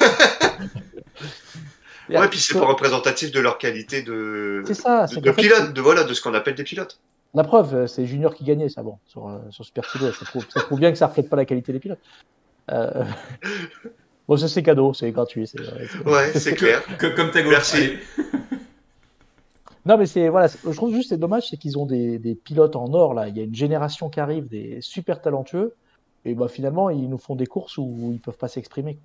Ouais, puis c'est pas représentatif de leur qualité de, ça, de, de qu'en fait, pilote, de voilà, de ce qu'on appelle des pilotes. La preuve, c'est Junior qui gagnait, ça, bon, sur, sur Super. Ça prouve, ça prouve bien que ça reflète pas la qualité des pilotes. Euh, Bon, ça, c'est cadeau, c'est gratuit. c'est- c'est- Ouais, c'est clair. Comme, comme ta. Merci. Non, mais c'est voilà, c'est- je trouve juste c'est dommage, c'est qu'ils ont des, des pilotes en or là. Il y a une génération qui arrive, des super talentueux, et bah finalement ils nous font des courses où ils peuvent pas s'exprimer.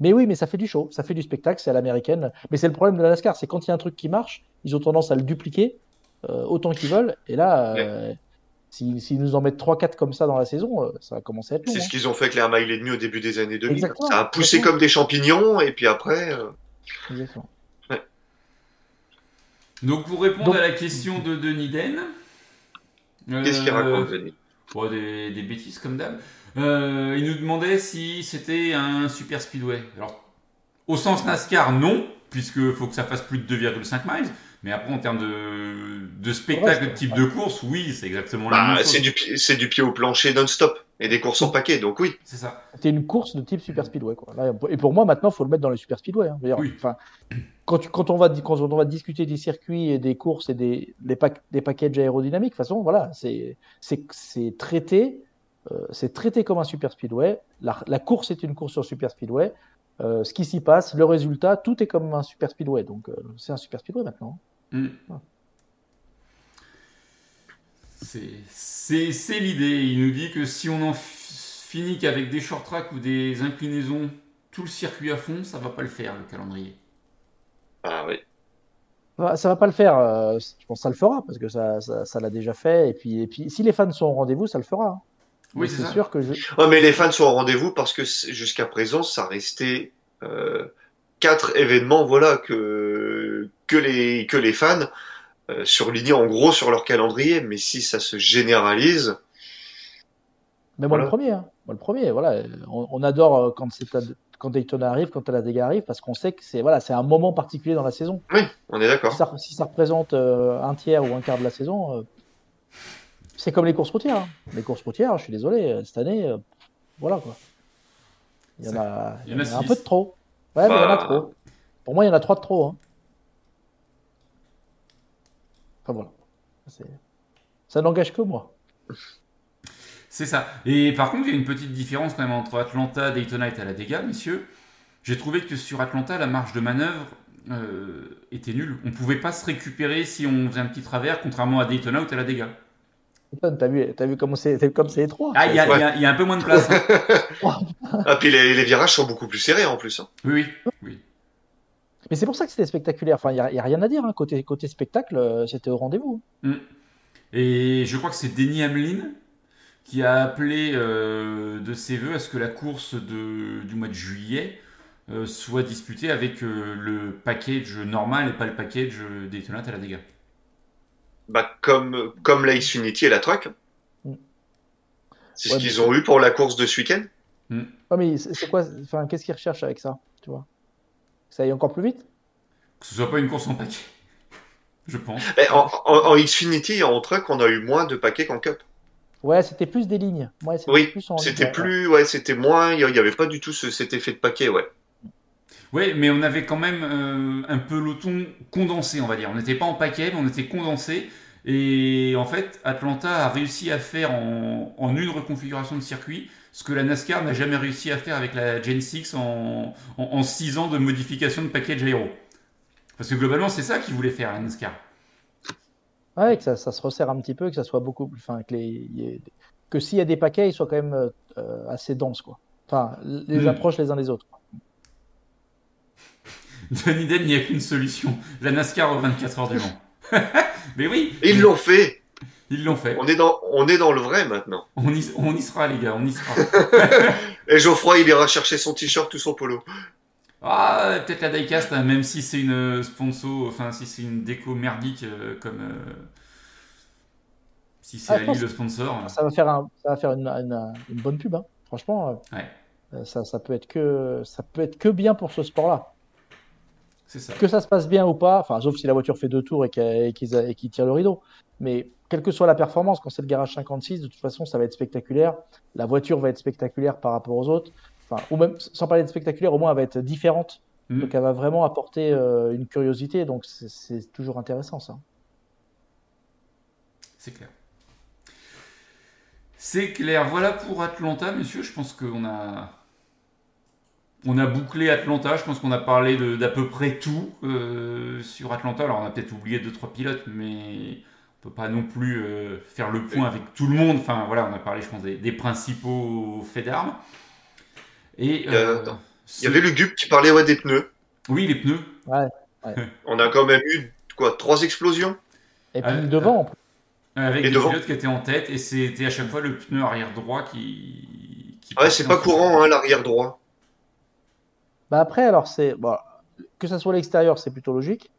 Mais oui, mais ça fait du show, ça fait du spectacle, c'est à l'américaine. Mais c'est le problème de la NASCAR, c'est quand il y a un truc qui marche, ils ont tendance à le dupliquer euh, autant qu'ils veulent. Et là, euh, s'ils nous en mettent 3-4 comme ça dans la saison, euh, ça va commencer à être long. C'est hein. ce qu'ils ont fait avec les 1 mile et demi au début des années 2000. Exactement, Ça a poussé exactement. comme des champignons, et puis après, euh, Exactement. Donc pour répondre Donc- à la question de Denis Den. qu'est-ce qu'il euh, raconte, Denis? des, des bêtises comme d'hab. Euh, il nous demandait si c'était un super speedway. Alors, au sens NASCAR, non, puisque faut que ça fasse plus de 2,5 miles. Mais après, en termes de, de spectacle, Ouais, de type de course, oui, c'est exactement la Bah, même c'est chose. du, c'est du pied au plancher non-stop, et des courses en paquet, donc oui. C'est ça. C'était une course de type Super Speedway. Quoi. Là, et pour moi, maintenant, il faut le mettre dans le Super Speedway. hein. Oui. enfin, quand, tu- quand, on va, di- quand on va discuter des circuits et des courses et des, des, pack- des packages aérodynamiques, de toute façon, voilà, c'est c'est- c'est traité, euh, c'est traité comme un Super Speedway. La, la course est une course sur Super Speedway. Euh, ce qui s'y passe, le résultat, tout est comme un Super Speedway. Donc, euh, c'est un Super Speedway maintenant. Mm. Ouais. C'est- l'idée. Il nous dit que si on en finit qu'avec des short tracks ou des inclinaisons, tout le circuit à fond, ça va pas le faire, le calendrier. Ah oui. Bah, Ça va pas le faire. euh, je pense que ça le fera parce que ça ça- ça l'a déjà fait. Et puis, et puis, si les fans sont au rendez-vous, ça le fera. hein. Oui, Mais c'est sûr que je, Ouais, mais les fans sont au rendez-vous parce que jusqu'à présent, ça restait euh, quatre événements, voilà, que que les que les fans euh, en gros sur leur calendrier. Mais si ça se généralise, Mais moi, Voilà. le premier, hein. Moi, le premier, voilà. On, on adore euh, quand, c'est quand Daytona arrive, quand la Dega arrive, parce qu'on sait que c'est voilà, c'est un moment particulier dans la saison. oui, on est Si d'accord. ça, si ça représente euh, un tiers ou un quart de la saison, euh, c'est comme les courses routières. hein. Les courses routières, je suis désolé, cette année, euh, voilà quoi. Il y en a, Il y en a un peu de trop. Ouais, mais il y en a Bah. trop. Pour moi, il y en a trois de trop. hein. Enfin voilà. C'est- Ça n'engage que moi. C'est ça. Et par contre, il y a une petite différence quand même entre Atlanta, Daytona et Talladega, messieurs. J'ai trouvé que sur Atlanta, la marge de manœuvre euh, était nulle. On pouvait pas se récupérer si on faisait un petit travers, contrairement à Daytona ou Talladega. T'as vu, t'as vu comment c'est t'as vu comme c'est étroit. Ah, il y, a- Ouais. il y a- il y a un peu moins de place. hein. Ah puis les, les virages sont beaucoup plus serrés en plus. hein. Oui, oui, oui. Mais c'est pour ça que c'était spectaculaire. Enfin, il n'y a, y a rien à dire. hein. Côté, côté spectacle, euh, c'était au rendez-vous. Mm. Et je crois que c'est Denny Hamlin qui a appelé euh, de ses voeux à ce que la course de- du mois de juillet euh, soit disputée avec euh, le package normal et pas le package euh, Daytona Talladega. Bah comme comme la Xfinity et la Truck. Mm. C'est ce qu'ils mais- ont eu pour la course de ce week-end. Ouais, mais c'est quoi Enfin, qu'est-ce qu'ils recherchent avec ça Tu vois? Ça aille encore plus vite Que ce soit pas une course en paquet. Je pense. Mais en, en, en Xfinity et en Truck, on a eu moins de paquets qu'en Cup. Ouais, c'était plus des lignes. Ouais, c'était Oui, plus en C'était plus, ouais, c'était moins. Il y avait pas du tout ce- cet effet de paquet, ouais. Oui, mais on avait quand même euh, un peloton condensé, on va dire. On n'était pas en paquet, mais on était condensé. Et en fait, Atlanta a réussi à faire en, en une reconfiguration de circuit ce que la NASCAR n'a jamais réussi à faire avec la Gen 6 en, en, en six ans de modification de package aéro. Parce que globalement, c'est ça qu'ils voulaient faire, la NASCAR. Ouais, que ça, ça se resserre un petit peu, que ça soit beaucoup plus. Enfin, que, les, il y ait- que s'il y a des paquets, ils soient quand même euh, assez denses, quoi. Enfin, les Hmm. approches les uns des autres. Den, il n'y a qu'une solution. La NASCAR aux 24 heures du Mans. mais oui, ils l'ont fait. Ils l'ont fait. On est dans, on est dans le vrai maintenant. On y, on y sera, les gars, on y sera. Et Geoffroy, il ira chercher son t-shirt ou son polo. Ah, peut-être la diecast, hein, même si c'est une euh, sponsor, enfin si c'est une déco merdique euh, comme euh, si c'est Ah, Ali le sponsor. Ça va faire, un, ça va faire une, une, une bonne pub, hein. Franchement, euh, Ouais. ça, ça, peut être que, ça peut être que bien pour ce sport-là. C'est ça. Que ça se passe bien ou pas, enfin, sauf si la voiture fait deux tours et qu'ils et qu'ils tirent le rideau. Mais quelle que soit la performance, quand c'est le garage 56, de toute façon, ça va être spectaculaire. La voiture va être spectaculaire par rapport aux autres. Enfin, ou même, sans parler de spectaculaire, au moins, elle va être différente Mm. Donc elle va vraiment apporter euh, une curiosité, donc c'est- toujours intéressant ça. C'est clair. C'est clair. Voilà pour Atlanta, messieurs. Je pense qu'on a. On a bouclé Atlanta. Je pense qu'on a parlé d'à peu près tout euh, sur Atlanta. Alors, on a peut-être oublié deux trois pilotes, mais peut pas non plus euh, faire le point avec tout le monde. Enfin, voilà, on a parlé, je pense, des, des principaux faits d'armes. Et Euh, euh, Il y avait Lugup qui parlait ouais, des pneus. oui, les pneus. On a quand même eu quoi trois explosions Et puis Ah, devant, en plus. Avec Et des devant pilotes qui étaient en tête, et c'était à chaque fois le pneu arrière droit qui. qui Ouais, c'est pas courant hein, l'arrière droit. Bah après, alors c'est bon, que ça soit l'extérieur, c'est plutôt logique.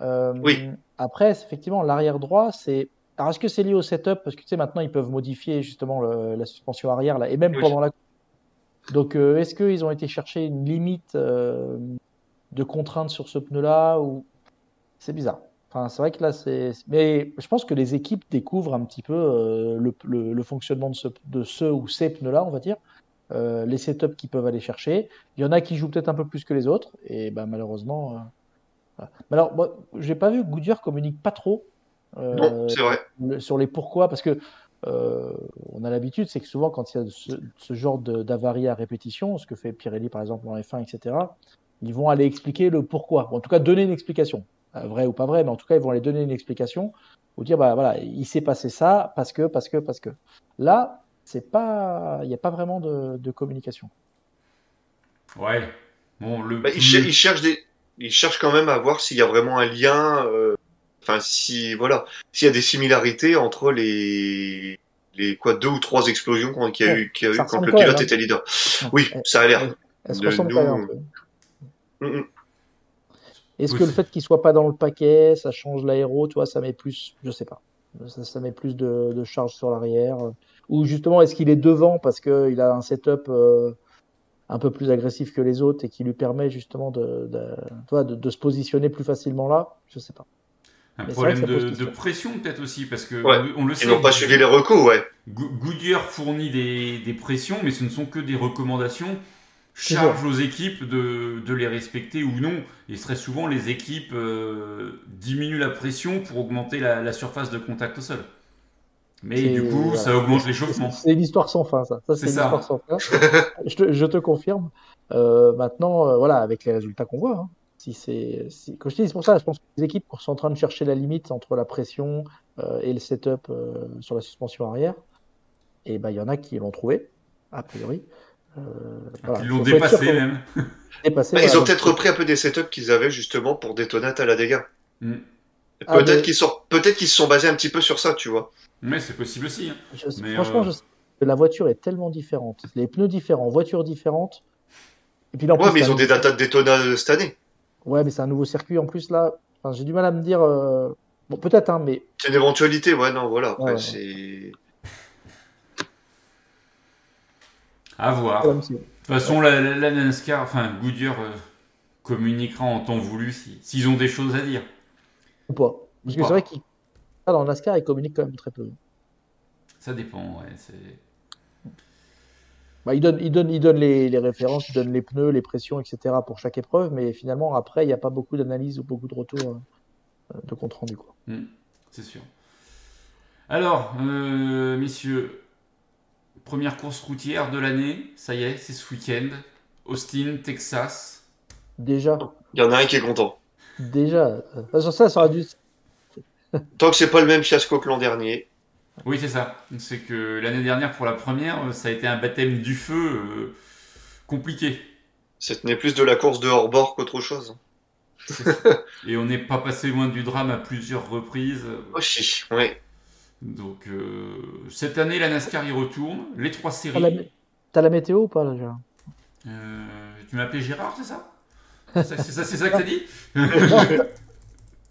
Euh, Oui. Après, effectivement, l'arrière droit, c'est. Alors, est-ce que c'est lié au setup? Parce que tu sais, maintenant, ils peuvent modifier justement le- la suspension arrière là, et même Oui. pendant la. Donc, euh, est-ce qu'ils ont été chercher une limite euh, de contrainte sur ce pneu-là ou c'est bizarre. Enfin, c'est vrai que là, c'est. Mais je pense que les équipes découvrent un petit peu euh, le, le- le fonctionnement de ce, de ce ou ces pneus-là, on va dire, euh, les setups qu'ils peuvent aller chercher. Il y en a qui jouent peut-être un peu plus que les autres, et ben, malheureusement. Voilà. Mais alors, moi, j'ai pas vu que Goodyear communique pas trop euh, Non, c'est vrai. le- sur les pourquoi, parce que euh, on a l'habitude, c'est que souvent quand il y a ce, ce genre d'avarie à répétition, ce que fait Pirelli par exemple en F1, etc., ils vont aller expliquer le pourquoi, Ou en tout cas donner une explication, Euh, vrai ou pas vrai, mais en tout cas ils vont aller donner une explication ou dire bah voilà, il s'est passé ça parce que, parce que, parce que. Là, c'est pas, il n'y a pas vraiment de, de communication. Ouais. Bon, le. Bah, il, pneu- cher- il cherche des, il cherche quand même à voir s'il y a vraiment un lien. euh, Enfin, si voilà, s'il y a des similarités entre les les quoi deux ou trois explosions qu'il y a Ouais, eu, qu'il y a eu ça quand le pilote hein. était leader. Oui, Ouais. ça a l'air. Nous-. Mm, mm. Est-ce que le fait qu'il soit pas dans le paquet, ça change l'aéro, tu vois, ça met plus, je sais pas, ça, ça met plus de, de charge sur l'arrière, ou justement est-ce qu'il est devant parce qu'il a un setup euh, un peu plus agressif que les autres et qui lui permet justement de, de, se positionner plus facilement là, je sais pas. Un Mais problème de, pression peut-être aussi, parce que Ouais. on, on le sait. Ils n'ont pas suivi les recos, ouais. Go- Goodyear fournit des, des pressions, mais ce ne sont que des recommandations. Charge aux équipes de, de les respecter ou non. Et très souvent, les équipes euh, diminuent la pression pour augmenter la, la surface de contact au sol. Mais du coup, voilà. ça augmente l'échauffement. C'est l'histoire sans fin, ça. Ça, c'est l'histoire sans fin. je, te, je te confirme. Euh, maintenant, euh, voilà, avec les résultats qu'on voit, hein, si c'est, si, comme je te dis, c'est pour ça, je pense que les équipes sont en train de chercher la limite entre la pression euh, et le setup euh, sur la suspension arrière. Et ben, il y en a qui l'ont trouvé, a priori. Euh, voilà. Ils l'ont dépassé même. dépassé, Bah, voilà. ils ont Donc, peut-être repris un peu des setups qu'ils avaient justement pour détonate à la dégâts. Mm. Ah, Peut-être mais- qu'ils sont, peut-être qu'ils se sont basés un petit peu sur ça, tu vois. Mais c'est possible aussi. hein. je sais- mais, franchement, euh, je sais que la voiture est tellement différente. Les pneus différents, voitures différentes. Et puis là, en Ouais, plus, mais ils ont un- des datas de détonate cette année. Ouais, mais c'est un nouveau circuit en plus là. Enfin, j'ai du mal à me dire. euh, Bon, peut-être, hein, mais C'est une éventualité, ouais, non, voilà. Après, Ouais, ouais. c'est. À voir. De toute façon, la, la, la NASCAR, enfin, Goodyear euh, communiquera en temps voulu si- s'ils ont des choses à dire. Ou pas. Parce que c'est vrai qu'il ah, dans NASCAR, ils communiquent quand même très peu. Ça dépend, ouais. c'est- Bah, ils donnent, ils donnent, ils donnent les, les références, ils donnent les pneus, les pressions, etc. pour chaque épreuve, mais finalement, après, il n'y a pas beaucoup d'analyse ou beaucoup de retours euh, de compte rendu. Quoi. Hmm, c'est sûr. Alors, euh, messieurs, première course routière de l'année, ça y est, c'est ce week-end. Austin, Texas. Déjà, Il y en a un qui est content. Déjà, sur ça, ça aurait dû. Tant que c'est pas le même fiasco que l'an dernier. Oui, c'est ça. C'est que l'année dernière, pour la première, euh, ça a été un baptême du feu euh, compliqué. Ce n'est plus de la course de hors-bord qu'autre chose. Et on n'est pas passé loin du drame à plusieurs reprises. Aussi, oui. Donc, euh, cette année, la NASCAR y retourne. Les trois T'as la, séries. t'as la météo ou pas là, déjà Euh, tu m'as appelé Gérard, c'est ça? C'est ça, ça, que t'as dit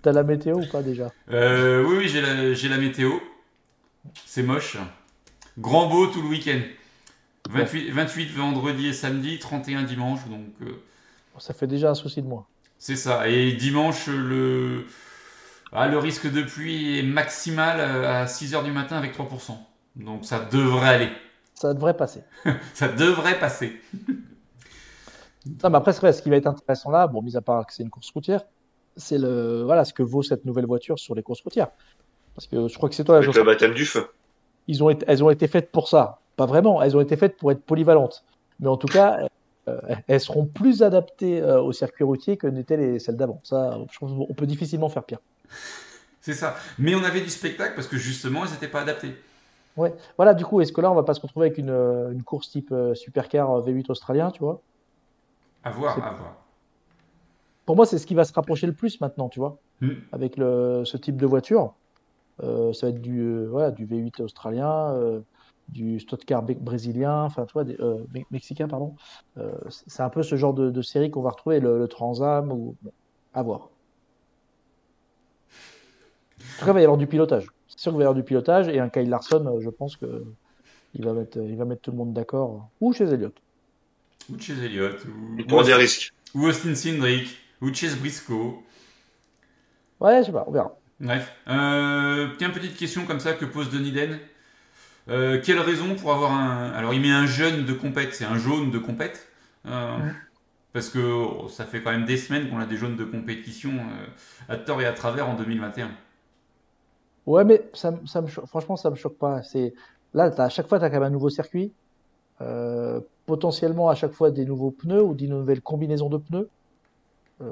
T'as la météo ou pas déjà? Euh, oui, oui, j'ai la, météo. C'est moche. Grand beau tout le week-end. 28, 28 vendredi et samedi, 31 dimanche. Donc, euh, Ça fait déjà un souci de moi. c'est ça. Et dimanche, le, ah, le risque de pluie est maximal à 6h du matin avec 3%. Donc, ça devrait aller. Ça devrait passer. Ça devrait passer. Non, mais après, vrai, ce qui va être intéressant là, bon, mis à part que c'est une course routière, c'est le, voilà, ce que vaut cette nouvelle voiture sur les courses routières. Parce que je crois que c'est toi, Avec le baptême du feu. ils ont été, elles ont été faites pour ça. Pas vraiment, elles ont été faites pour être polyvalentes. Mais en tout cas, euh, elles seront plus adaptées euh, au circuit routier que n'étaient les, celles d'avant. Ça, je pense qu'on peut difficilement faire pire. C'est ça. Mais on avait du spectacle parce que justement, elles n'étaient pas adaptées. Ouais. Voilà, du coup, est-ce que là, on va pas se retrouver avec une, euh, une course type euh, supercar euh, V8 australien, tu vois? À voir, à voir. Pour moi, c'est ce qui va se rapprocher le plus maintenant, tu vois, Hmm. avec le, ce type de voiture. Euh, ça va être du, euh, voilà, du V8 australien, euh, du stock car brésilien, enfin, tu vois, des- me- mexicain, pardon. C'est un peu ce genre de, de série qu'on va retrouver, le, le Transam, ou bon, à voir. En tout cas, il va y avoir du pilotage. C'est sûr qu'il va y avoir du pilotage, et un Kyle Larson, je pense que il va mettre, il va mettre tout le monde d'accord, ou chez Elliott. Ou chez Elliott, ou, ou prend des Austin, risques. ou Austin Cindric, ou chez Briscoe. Ouais, je sais pas, on verra. Bref. Euh, tiens, petite question comme ça que pose Denis Den. Euh, quelle raison pour avoir un. Alors, il met un jeune de compète, c'est un jaune de compète. Euh, Mhm. Parce que oh, ça fait quand même des semaines qu'on a des jaunes de compétition euh, à tort et à travers en 2021. Ouais, mais ça, ça me cho- franchement, ça me choque pas. C'est là, à chaque fois, tu as quand même un nouveau circuit, euh, potentiellement à chaque fois des nouveaux pneus ou des nouvelles combinaisons de pneus. Euh,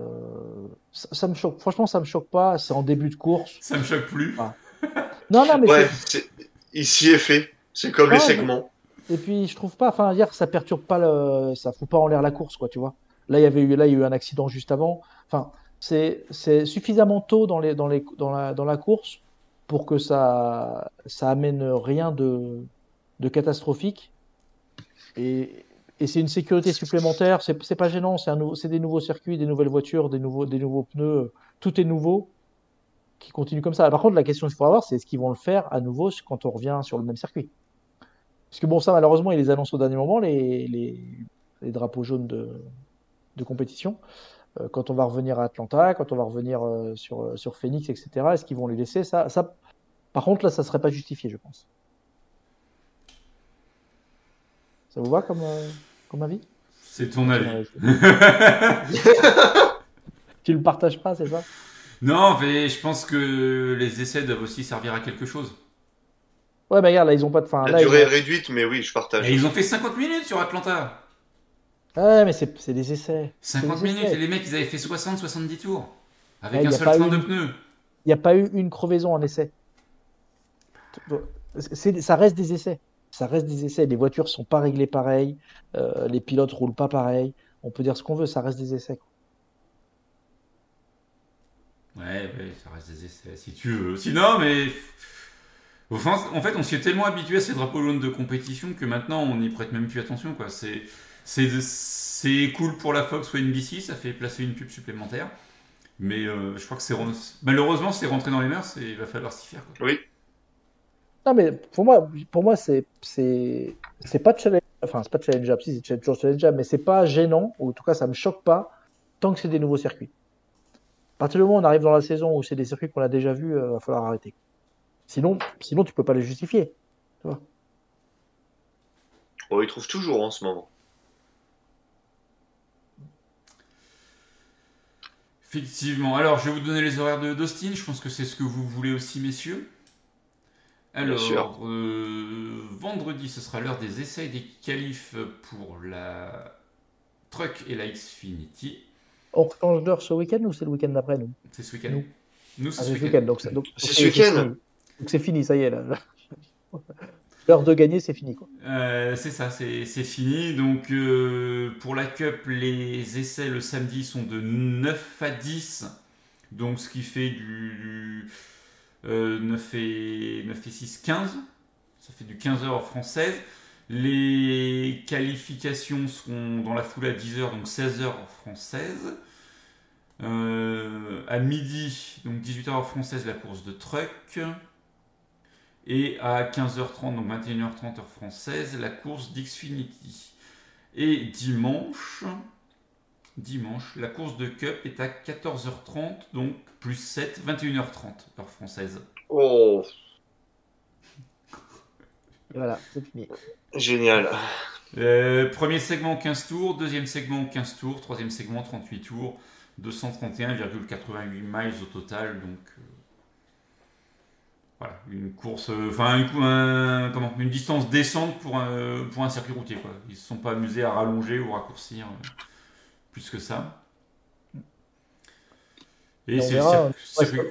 ça, ça me choque. Franchement, ça me choque pas. C'est en début de course. Ça me choque plus. Ah. Non, non, mais Ouais, c'est- s'y est fait. C'est comme les mais- segments. et puis je trouve pas. Enfin, hier, ça perturbe pas le, ça fout pas en l'air la course, quoi. Tu vois. Là, il y avait eu, là, il y a eu un accident juste avant. Enfin, c'est c'est suffisamment tôt dans les, dans les, dans la, dans la course pour que ça, ça amène rien de, de catastrophique. Et, c'est une sécurité supplémentaire. C'est pas gênant. C'est des nouveaux circuits, des nouvelles voitures, des nouveaux, des nouveaux pneus. Tout est nouveau qui continue comme ça. Par contre, la question qu'il faut avoir, c'est est-ce qu'ils vont le faire à nouveau quand on revient sur le même circuit? Parce que bon, ça, malheureusement, ils les annoncent au dernier moment, les, drapeaux jaunes de, compétition. Euh, quand on va revenir à Atlanta, quand on va revenir euh, sur, Phoenix, etc., est-ce qu'ils vont les laisser? Par contre, là, ça serait pas justifié, je pense. Ça vous va comme, euh, comme avis? C'est ton avis. Tu le partages pas, c'est ça? non, mais je pense que les essais doivent aussi servir à quelque chose. Ouais, mais regarde, là, ils ont pas de fin. La Là, ils durée est ont- réduite, mais oui, je partage. Et ils ont fait 50 minutes sur Atlanta. Ouais, mais c'est des essais. 50 C'est des minutes, essais. et les mecs, ils avaient fait 60-70 tours. Avec Ouais, un seul train de pneus. Il n'y a pas eu une crevaison en essai. Ça reste des essais. Ça reste des essais. Les voitures sont pas réglées pareil. euh, les pilotes roulent pas pareil. On peut dire ce qu'on veut, ça reste des essais. quoi. Ouais, ouais, ça reste des essais, si tu veux. Sinon, mais. Enfin, en fait, on s'y est tellement habitué à ces drapeaux jaunes de compétition que maintenant, on n'y prête même plus attention, quoi. C'est. C'est c'est cool pour la Fox ou NBC, ça fait placer une pub supplémentaire. Mais euh, je crois que c'est. Malheureusement, c'est rentré dans les mœurs et il va falloir s'y faire, quoi. Oui. Non, mais pour moi, pour moi, c'est c'est c'est pas challenge. Enfin, c'est pas challengeable. Si, c'est toujours challengeable, mais c'est pas gênant. Ou en tout cas, ça me choque pas tant que c'est des nouveaux circuits. À partir du moment où on arrive dans la saison où c'est des circuits qu'on a déjà vus, il va falloir arrêter. Sinon, sinon, tu peux pas les justifier. Oh, ils trouvent toujours en ce moment. Effectivement. Alors, je vais vous donner les horaires de d'Austin. Je pense que c'est ce que vous voulez aussi, messieurs. Alors, sûr. euh, vendredi, ce sera l'heure des essais et des qualifs pour la Truck et la Xfinity. On change d'heure ce week-end ou c'est le week-end d'après, nous? C'est ce week-end. Nous. Nous, c'est Ah, ce c'est ce week-end. week-end. Donc, c'est- donc, C'est donc ce week-end. fini. Donc c'est fini, ça y est là. L'heure de gagner, c'est fini quoi. Euh, c'est ça, c'est c'est fini. Donc, euh, pour la Cup, les essais le samedi sont de 9 à 10. Donc, ce qui fait du euh, 9, et, 9 et 6, 15. Ça fait du 15 heures française. Les qualifications seront dans la foule à 10 heures, donc 16 heures françaises. Euh, à midi, donc 18 heures française, la course de truck. Et à 15h30, donc 21h30 heure française, la course d'Xfinity. Et dimanche, dimanche, la course de Cup est à 14h30, donc plus 7, 21h30 heure française. Oh, Et voilà, c'est fini. génial. Euh, premier segment 15 tours, deuxième segment 15 tours, troisième segment 38 tours, 231,88 miles au total. Donc euh, voilà, une course, euh, enfin un coup- un- comment, une distance décente pour un, pour un circuit routier. Quoi. Ils ne se sont pas amusés à rallonger ou raccourcir euh, plus que ça. Et Et on verra,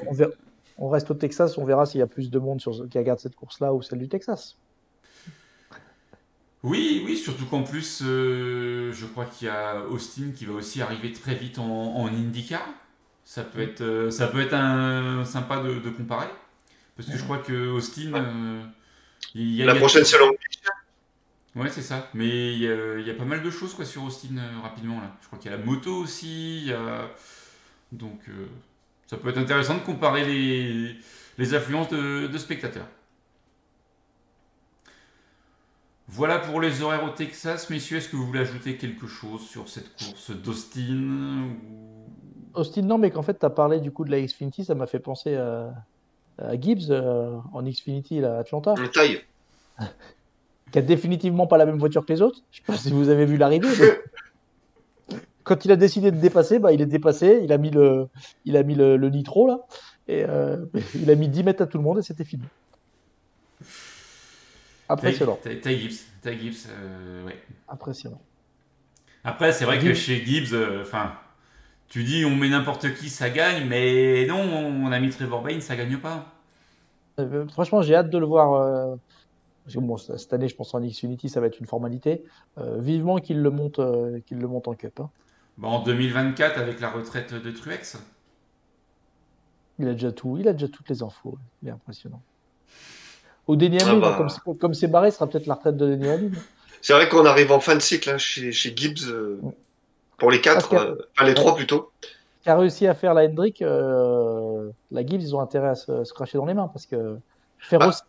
on, verra- on reste au Texas, on verra s'il y a plus de monde sur, qui regarde cette course-là ou celle du Texas. Oui, oui, surtout qu'en plus, euh, je crois qu'il y a Austin qui va aussi arriver très vite en, en IndyCar. Ça peut être, euh, ça peut être un, sympa de, de comparer. Parce que je crois que Austin, euh, il y a, La il y a- prochaine, c'est Long Ouais, c'est ça. Mais il y, a, il y a pas mal de choses quoi sur Austin euh, rapidement là. Je crois qu'il y a la moto aussi. il y a- Donc, euh, ça peut être intéressant de comparer les, les affluences de, de spectateurs. Voilà pour les horaires au Texas. Messieurs, est-ce que vous voulez ajouter quelque chose sur cette course d'Austin ou... Austin, non, mais qu'en fait, tu as parlé du coup de la Xfinity, ça m'a fait penser à, à Gibbs euh, en Xfinity là, à Atlanta, Une taille. qui a définitivement pas la même voiture que les autres. Je sais pas si vous avez vu l'arrivée. mais Quand il a décidé de dépasser, bah, il est dépassé, il a mis le, il a mis le, le nitro là, et euh, il a mis 10 mètres à tout le monde et c'était fini. Impressionnant, Ty, Gibbs. Ty Gibbs, euh, ouais. impressionnant. Après, c'est vrai que chez Gibbs, euh, tu dis on met n'importe qui, ça gagne, mais non, on a mis Trevor Bayne, ça gagne pas. Franchement, j'ai hâte de le voir. Parce que bon, cette année, je pense en Xfinity, ça va être une formalité. Euh, vivement qu'il le monte, euh, qu'il le monte en Cup. hein. Bah, en 2024, avec la retraite de Truex? Il a déjà tout, il a déjà toutes les infos. Il est impressionnant. Au Denny Ah bah. comme c'est- comme c'est barré, ce sera peut-être la retraite de Denny. C'est vrai qu'on arrive en fin de cycle hein, chez, chez Gibbs. euh, pour les quatre, euh, enfin les trois plutôt. Qui a réussi à faire la Hendrick, euh, la Gibbs, ils ont intérêt à se, se cracher dans les mains parce que faire Bah. aussi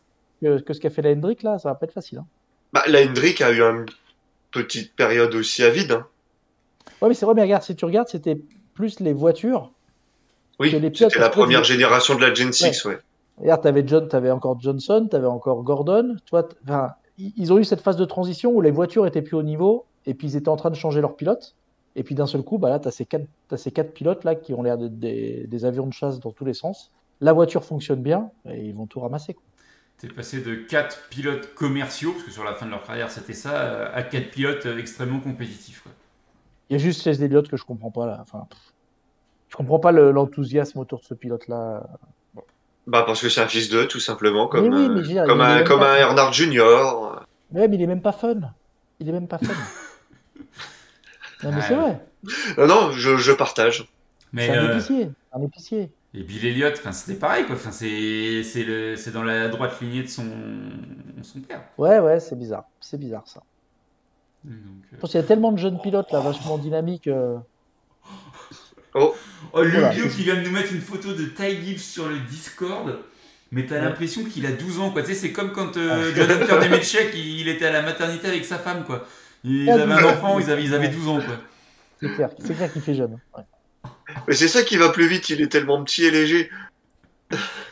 que, que ce qu'a fait la Hendrick là, ça va pas être facile. Hein. Bah, la Hendrick a eu une petite période aussi à vide. hein. Ouais, mais c'est vrai, mais regarde, si tu regardes, c'était plus les voitures. Oui, Que les pilotes, c'était la première génération de la Gen 6, ouais. Regarde, t'avais John, t'avais encore Johnson, t'avais encore Gordon. Toi, enfin, ils ont eu cette phase de transition où les voitures étaient plus au niveau et puis ils étaient en train de changer leurs pilotes. Et puis d'un seul coup, bah là, t'as ces quatre, t'as ces quatre pilotes là qui ont l'air d'être des, des avions de chasse dans tous les sens. La voiture fonctionne bien et ils vont tout ramasser. quoi. T'es passé de 4 pilotes commerciaux, parce que sur la fin de leur carrière c'était ça, à 4 pilotes extrêmement compétitifs. quoi. Il y a juste Chase Elliott que je comprends pas là. Enfin, je comprends pas le- l'enthousiasme autour de ce pilote là. Bah, parce que c'est un fils d'eux, tout simplement, comme, oui, euh, dire, comme, un, comme pas- un Earnhardt Junior. Ouais, mais il est même pas fun. Il est même pas fun. non, mais c'est vrai. Euh, non, je, je partage. Mais, C'est un euh, épicier. Un épicier. Et Bill Elliott, enfin, c'était pareil, quoi. Enfin, c'est c'est le- c'est dans la droite lignée de son, son père. Ouais, ouais, c'est bizarre. C'est bizarre ça. Donc, euh, Je pense qu'il y a tellement de jeunes pilotes là, vachement dynamiques. euh, Oh, le Voilà. vieux qui vient de nous mettre une photo de Ty Gibbs sur le Discord. Mais t'as Ouais. l'impression qu'il a 12 ans, quoi. Tu sais, c'est comme quand euh, Ah. Jonathan Demechek, il, il était à la maternité avec sa femme, quoi. Ils Ah, avaient un enfant, ils avaient, ils avaient 12 ans, quoi. C'est clair, c'est clair qu'il fait jeune. Ouais. Mais c'est ça qui va plus vite, il est tellement petit et léger.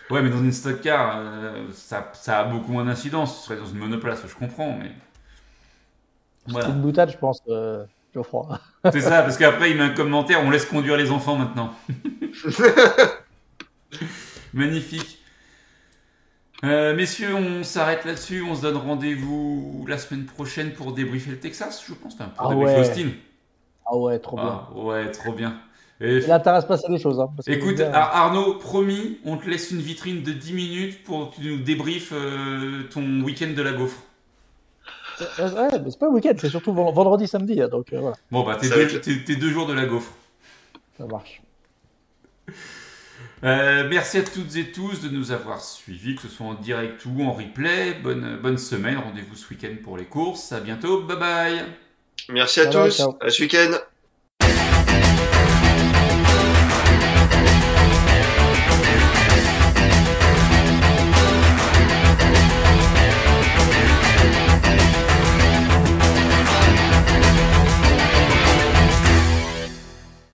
Ouais, mais dans une stock car, euh, ça, ça a beaucoup moins d'incidence. Ce serait dans une monoplace, je comprends, mais. C'est Voilà. une boutade, je pense, euh, Geoffroy. C'est ça, parce qu'après, il met un commentaire on laisse conduire les enfants maintenant. Magnifique. Euh, messieurs, on s'arrête là-dessus. On se donne rendez-vous la semaine prochaine pour débriefer le Texas, je pense. Enfin, pour Ah débriefer ouais. Austin. Ah ouais, trop bien. Ah, ouais, trop bien. Et- Il a intérêt à se passer des choses. Hein, parce écoute, Arnaud, promis, on te laisse une vitrine de 10 minutes pour que tu nous débriefes euh, ton week-end de la gaufre. euh, ouais, mais c'est pas le week-end, c'est surtout ven- vendredi, samedi. hein, donc euh, voilà, Bon, bah, t'es deux, être- t'es- t'es deux jours de la gaufre. ça marche. Euh, merci à toutes et tous de nous avoir suivis, que ce soit en direct ou en replay. Bonne, bonne semaine, rendez-vous ce week-end pour les courses. À bientôt, bye bye Merci à Bye tous, ciao. à ce week-end.